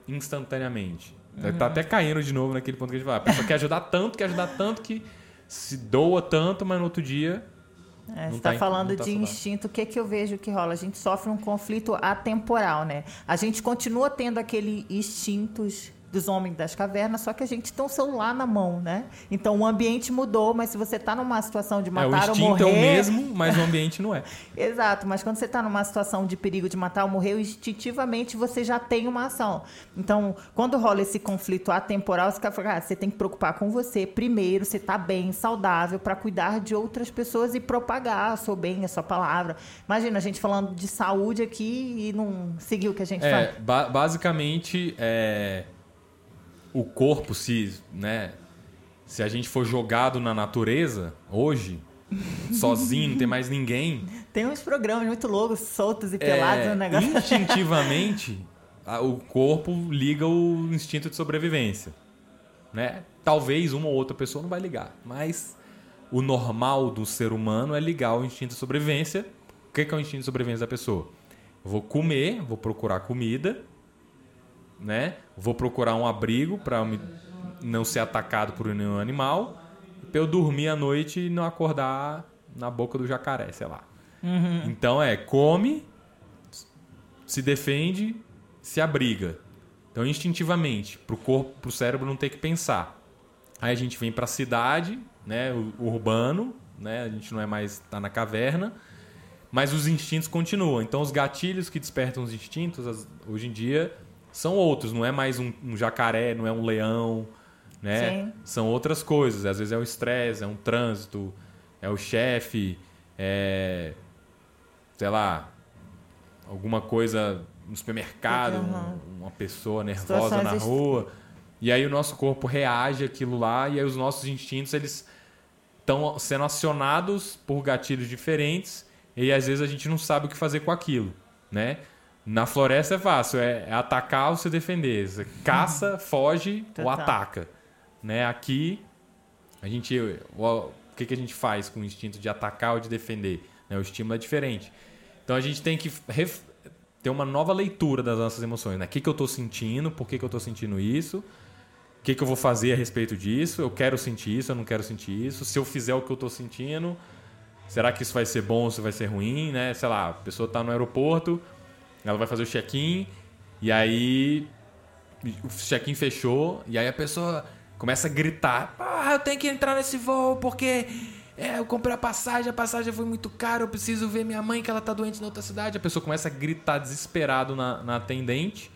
instantaneamente. Tá até caindo de novo naquele ponto que a gente fala. A pessoa quer ajudar tanto, quer ajudar tanto que se doa tanto, mas no outro dia É, você está tá em- falando tá de saudável. instinto, o que, que eu vejo que rola? A gente sofre um conflito atemporal, né? A gente continua tendo aquele instintos dos homens das cavernas, só que a gente tem um celular na mão, né? Então o ambiente mudou, mas se você está numa situação de é, o matar ou instinto morrer... é o mesmo, mas o ambiente não é. [LAUGHS] Exato, mas quando você está numa situação de perigo de matar ou morrer, instintivamente você já tem uma ação. Então, quando rola esse conflito atemporal, você, fica, ah, você tem que preocupar com você primeiro, você está bem, saudável, para cuidar de outras pessoas e propagar o seu bem, a sua palavra. Imagina, a gente falando de saúde aqui e não seguir o que a gente É, faz. ba- basicamente, é, o corpo, se, né, se a gente for jogado na natureza, hoje, [LAUGHS] sozinho, não tem mais ninguém, Tem uns programas muito loucos, soltos e pelados é, no negócio. [LAUGHS] instintivamente, o corpo liga o instinto de sobrevivência. Né? Talvez uma ou outra pessoa não vai ligar, mas o normal do ser humano é ligar o instinto de sobrevivência. O que que é o instinto de sobrevivência da pessoa? Eu vou comer, vou procurar comida, né? Vou procurar um abrigo para não ser atacado por nenhum animal, para eu dormir à noite e não acordar na boca do jacaré, sei lá. Então é come, se defende, se abriga. Então instintivamente, para o corpo, para o cérebro não ter que pensar. Aí a gente vem para a cidade, né, urbano, né, a gente não é mais tá na caverna, mas os instintos continuam. Então os gatilhos que despertam os instintos hoje em dia são outros. Não é mais um, um jacaré, não é um leão, né? Sim. São outras coisas. Às vezes é o estresse, é um trânsito, é o chefe, é sei lá, alguma coisa no supermercado, Uhum. um- uma pessoa nervosa na rua. E aí o nosso corpo reage àquilo lá e aí os nossos instintos eles estão sendo acionados por gatilhos diferentes e às vezes a gente não sabe o que fazer com aquilo, né? Na floresta é fácil, é, é atacar ou se defender. Você caça, foge ou Total. ataca, né? Aqui A gente, o, o que, que a gente faz com o instinto de atacar ou de defender? Né? O estímulo é diferente. Então a gente tem que ref, ter uma nova leitura das nossas emoções. Né? O que, que eu estou sentindo? Por que, que eu estou sentindo isso? O que, que eu vou fazer a respeito disso? Eu quero sentir isso, eu não quero sentir isso. Se eu fizer o que eu estou sentindo, será que isso vai ser bom ou se vai ser ruim? Né? Sei lá, a pessoa está no aeroporto, ela vai fazer o check-in e aí o check-in fechou e aí a pessoa começa a gritar: Ah, eu tenho que entrar nesse voo porque é, eu comprei a passagem, a passagem foi muito cara, eu preciso ver minha mãe que ela tá doente na outra cidade. A pessoa começa a gritar desesperado na, na atendente.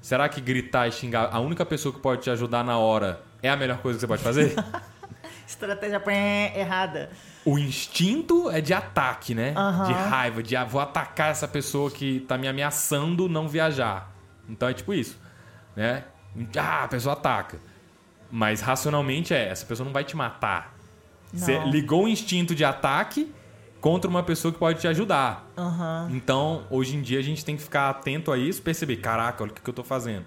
Será que gritar e xingar a única pessoa que pode te ajudar na hora é a melhor coisa que você pode fazer? [LAUGHS] Estratégia errada. O instinto é de ataque, né? Uhum. De raiva, de ah, vou atacar essa pessoa que tá me ameaçando não viajar. Então é tipo isso, né? Ah, a pessoa ataca. Mas racionalmente é, essa pessoa não vai te matar. Não. Você ligou o instinto de ataque contra uma pessoa que pode te ajudar. Uhum. Então, hoje em dia, a gente tem que ficar atento a isso, perceber, caraca, olha o que eu estou fazendo.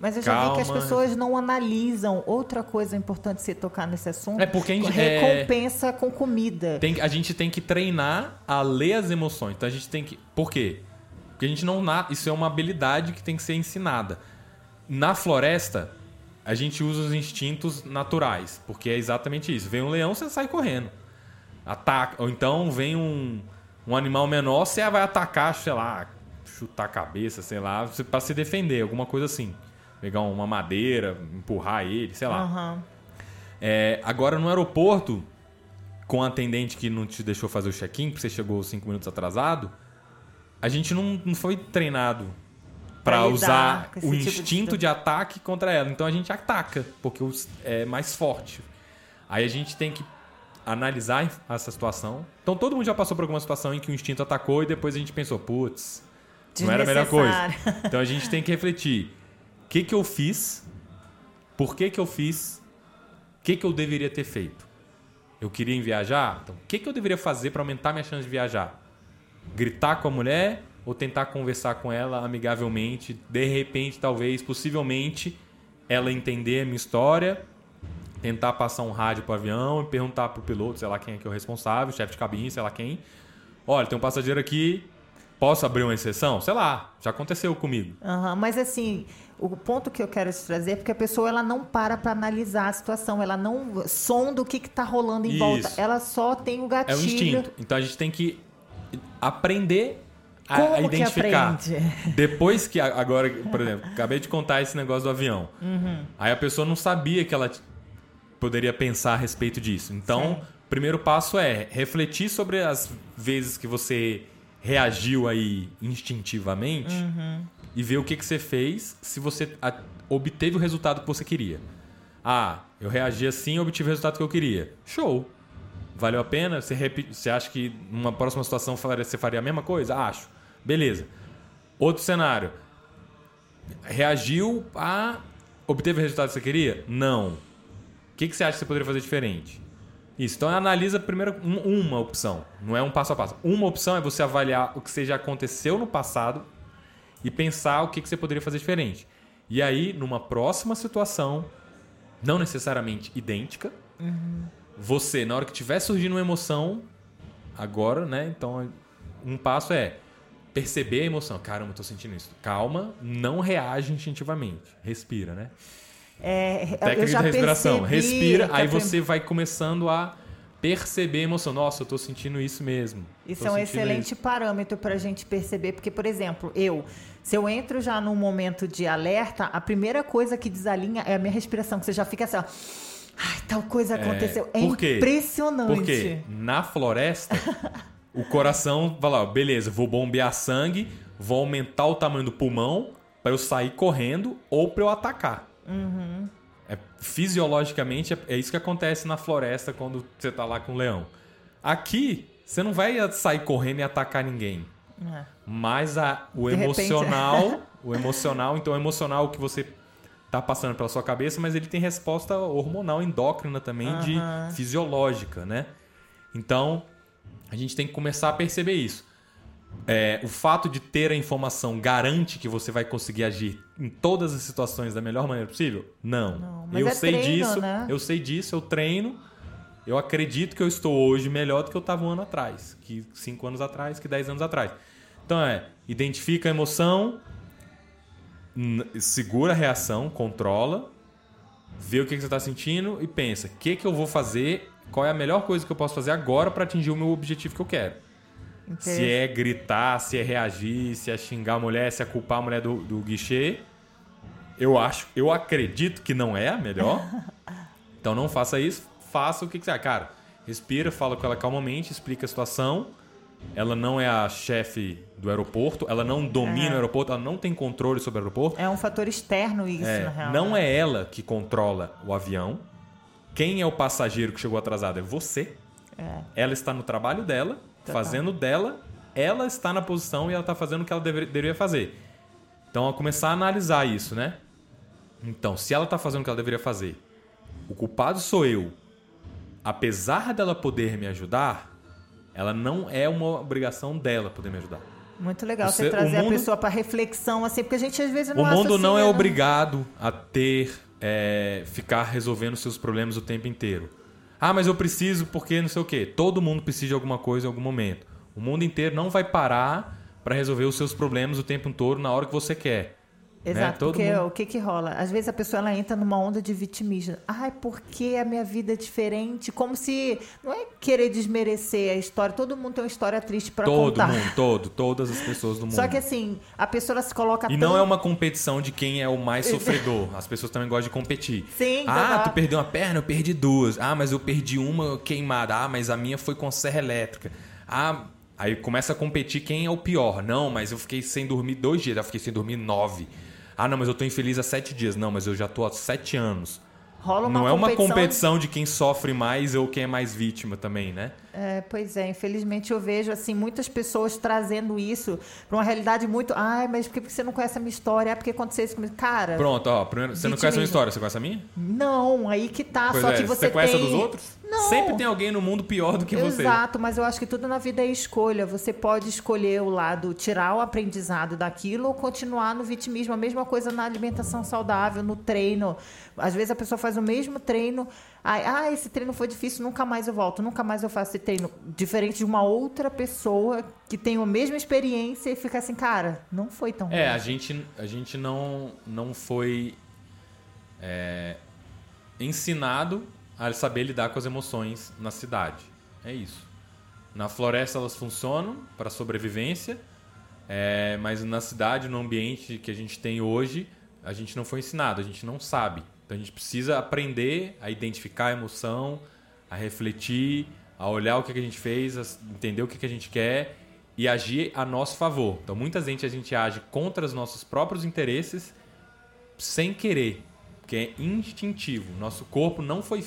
Mas eu já Calma. vi que as pessoas não analisam. Outra coisa importante você tocar nesse assunto. É porque a gente recompensa é... com comida. Tem, a gente tem que treinar a ler as emoções. Então a gente tem que. Por quê? Porque a gente não. Isso é uma habilidade que tem que ser ensinada. Na floresta, a gente usa os instintos naturais. Porque é exatamente isso. Vem um leão, você sai correndo ataca. Ou então vem um, um animal menor, você vai atacar, sei lá, chutar a cabeça, sei lá, para se defender, alguma coisa assim. Pegar uma madeira, empurrar ele, sei lá. Uhum. É, agora no aeroporto, com a atendente que não te deixou fazer o check-in, porque você chegou cinco minutos atrasado, a gente não, não foi treinado para usar o tipo instinto de... de... ataque contra ela. Então a gente ataca, porque é mais forte. Aí a gente tem que analisar essa situação. Então todo mundo já passou por alguma situação em que o instinto atacou e depois a gente pensou, putz, não era a melhor coisa. [LAUGHS] Então a gente tem que refletir. O que, que eu fiz? Por que, que eu fiz? O que, que eu deveria ter feito? Eu queria viajar? Então, o que, que eu deveria fazer para aumentar minha chance de viajar? Gritar com a mulher ou tentar conversar com ela amigavelmente? De repente, talvez, possivelmente, ela entender a minha história tentar passar um rádio pro avião e perguntar pro piloto, sei lá quem é que é o responsável, chefe de cabine, sei lá quem. Olha, tem um passageiro aqui, posso abrir uma exceção? Sei lá, já aconteceu comigo. Uhum, mas assim, o ponto que eu quero te trazer é porque a pessoa ela não para para analisar a situação, ela não sonda o que está rolando em Isso. volta, ela só tem o gatilho. É o instinto. Então a gente tem que aprender a, a identificar. [LAUGHS] Depois que agora, por exemplo, acabei de contar esse negócio do avião. Uhum. Aí a pessoa não sabia que ela poderia pensar a respeito disso. Então, Sim. o primeiro passo é refletir sobre as vezes que você reagiu aí instintivamente uhum. E ver o que, que você fez se você obteve o resultado que você queria. Ah, eu reagi assim e obtive o resultado que eu queria. Show! Valeu a pena? Você, rep... você acha que numa próxima situação você faria a mesma coisa? Acho. Beleza. Outro cenário. Reagiu a. Obteve o resultado que você queria? Não que, que você acha que você poderia fazer diferente? Isso. Então analisa primeiro uma opção, não é um passo a passo. Uma opção é você avaliar o que já aconteceu no passado e pensar o que, que você poderia fazer diferente. E aí, numa próxima situação, não necessariamente idêntica, uhum. você, na hora que tiver surgindo uma emoção, agora, né? Então, um passo é perceber a emoção. Caramba, eu tô sentindo isso. Calma, não reage instintivamente. Respira, né? É, Técnica de respiração. Respira, aí você vai começando a perceber a emoção. Nossa, eu estou sentindo isso mesmo. Isso é um excelente isso. parâmetro para a gente perceber, porque, por exemplo, eu, se eu entro já num momento de alerta, a primeira coisa que desalinha é a minha respiração, que você já fica assim, ó, Ai, tal coisa é, aconteceu. É, é impressionante. Porque na floresta, o coração vai lá, beleza, vou bombear sangue, vou aumentar o tamanho do pulmão para eu sair correndo ou para eu atacar. Uhum. É, fisiologicamente, é, é, isso que acontece na floresta quando você tá lá com o leão. Aqui, você não vai sair correndo e atacar ninguém. É. Mas a, o De emocional, repente... [LAUGHS] o emocional, então o emocional que você tá passando pela sua cabeça, mas ele tem resposta hormonal endócrina também, uhum. de fisiológica, né? Então, a gente tem que começar a perceber isso. É, o fato de ter a informação garante que você vai conseguir agir em todas as situações da melhor maneira possível? Não. Não, eu é sei treino, disso, né? eu sei disso, eu treino. Eu acredito que eu estou hoje melhor do que eu estava um ano atrás, que cinco anos atrás, que dez anos atrás. Então é, identifica a emoção, segura a reação, controla, vê o que, que você está sentindo e pensa: o que, que eu vou fazer? Qual é a melhor coisa que eu posso fazer agora para atingir o meu objetivo que eu quero? Se é gritar, se é reagir, se é xingar a mulher, se é culpar a mulher do, do guichê, eu acho, eu acredito que não é a melhor. [LAUGHS] então não faça isso, faça o que quiser. Cara, respira, fala com ela calmamente, explica a situação. Ela não é a chefe do aeroporto, ela não domina o aeroporto, ela não tem controle sobre o aeroporto. É um fator externo isso, É, na real. não né? é ela que controla o avião. Quem é o passageiro que chegou atrasado é você. É. Ela está no trabalho dela. Fazendo dela. Ela está na posição e ela está fazendo o que ela dever- deveria fazer. Então, a começar a analisar isso, né? Então, se ela está fazendo o que ela deveria fazer, o culpado sou eu. Apesar dela poder me ajudar, ela não é uma obrigação dela poder me ajudar. Muito legal Você- você trazer a mundo- pessoa para reflexão, assim, porque a gente às vezes não O mundo não é né? obrigado a ter, é, ficar resolvendo seus problemas o tempo inteiro. Ah, mas eu preciso porque não sei o quê. Todo mundo precisa de alguma coisa em algum momento. O mundo inteiro não vai parar para resolver os seus problemas o tempo todo na hora que você quer. Exato, né? Todo porque mundo- o que que rola? Às vezes a pessoa ela entra numa onda de vitimismo. Ai, porque a minha vida é diferente? Como se não é querer desmerecer a história. Todo mundo tem uma história triste para Todo contar. mundo, todo, todas as pessoas do mundo. Só que assim, a pessoa se coloca E tão... não é uma competição de quem é o mais sofredor. As pessoas também gostam de competir. Sim, Ah, tu perdeu uma perna, eu perdi duas. Ah, mas eu perdi uma queimada. Ah, mas a minha foi com serra elétrica. Ah, aí começa a competir quem é o pior. Não, mas eu fiquei sem dormir dois dias. Eu fiquei sem dormir nove. Ah, não, mas eu tô infeliz há sete dias. Não, mas eu já tô há sete anos. rola uma não é uma competição competição de quem sofre mais ou quem é mais vítima também, né? É, pois é, infelizmente eu vejo assim muitas pessoas trazendo isso para uma realidade muito. Ai, mas por que você não conhece a minha história? É porque aconteceu isso comigo. Cara, Pronto, ó. Primeiro, você não conhece a minha história, você conhece a minha? não, aí que tá. Pois só é, que você, conhece a tem... dos outros? Não. Sempre tem alguém no mundo pior do que você. Exato, mas eu acho que tudo na vida é escolha. Você pode escolher o lado, tirar o aprendizado daquilo ou continuar no vitimismo. A mesma coisa na alimentação saudável, no treino. Às vezes a pessoa faz o mesmo treino. Ai, ah, esse treino foi difícil, nunca mais eu volto, nunca mais eu faço esse treino. Diferente de uma outra pessoa que tem a mesma experiência e fica assim, cara, não foi tão É, ruim. a gente, a gente não, não foi é, ensinado a saber lidar com as emoções na cidade. É isso. Na floresta elas funcionam para sobrevivência, é, mas na cidade, no ambiente que a gente tem hoje, a gente não foi ensinado, a gente não sabe. Então a gente precisa aprender a identificar a emoção, a refletir, a olhar o que a gente fez, entender o que a gente quer e agir a nosso favor. Então muitas vezes a gente age contra os nossos próprios interesses sem querer, porque é instintivo. Nosso corpo não foi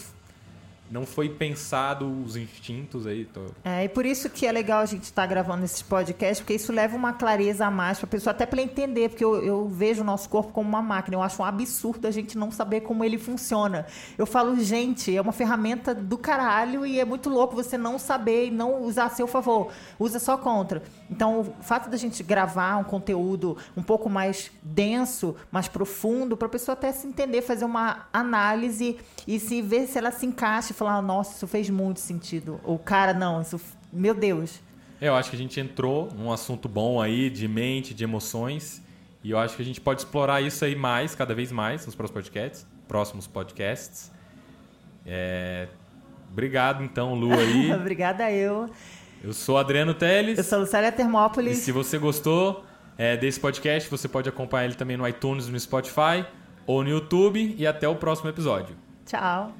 não foi pensado os instintos aí. Tô... É, e por isso que é legal a gente estar gravando esses podcasts, porque isso leva uma clareza a mais para a pessoa, até para entender, porque eu, eu vejo o nosso corpo como uma máquina. Eu acho um absurdo a gente não saber como ele funciona. Eu falo, gente, é uma ferramenta do caralho e é muito louco você não saber e não usar a seu favor. Usa só contra. Então, o fato da gente gravar um conteúdo um pouco mais denso, mais profundo, para a pessoa até se entender, fazer uma análise e se ver se ela se encaixa falar, nossa, isso fez muito sentido. Ou, cara, não, isso, meu Deus. Eu acho que a gente entrou num assunto bom aí de mente, de emoções, e eu acho que a gente pode explorar isso aí mais, cada vez mais, nos próximos podcasts. Próximos podcasts. É, Obrigado, então, Lu [LAUGHS] aí. Obrigada eu. Eu sou Adriano Teles. Eu sou Lucélia E Termópolis. se você gostou é, desse podcast, você pode acompanhar ele também no iTunes, no Spotify ou no YouTube. E até o próximo episódio. Tchau.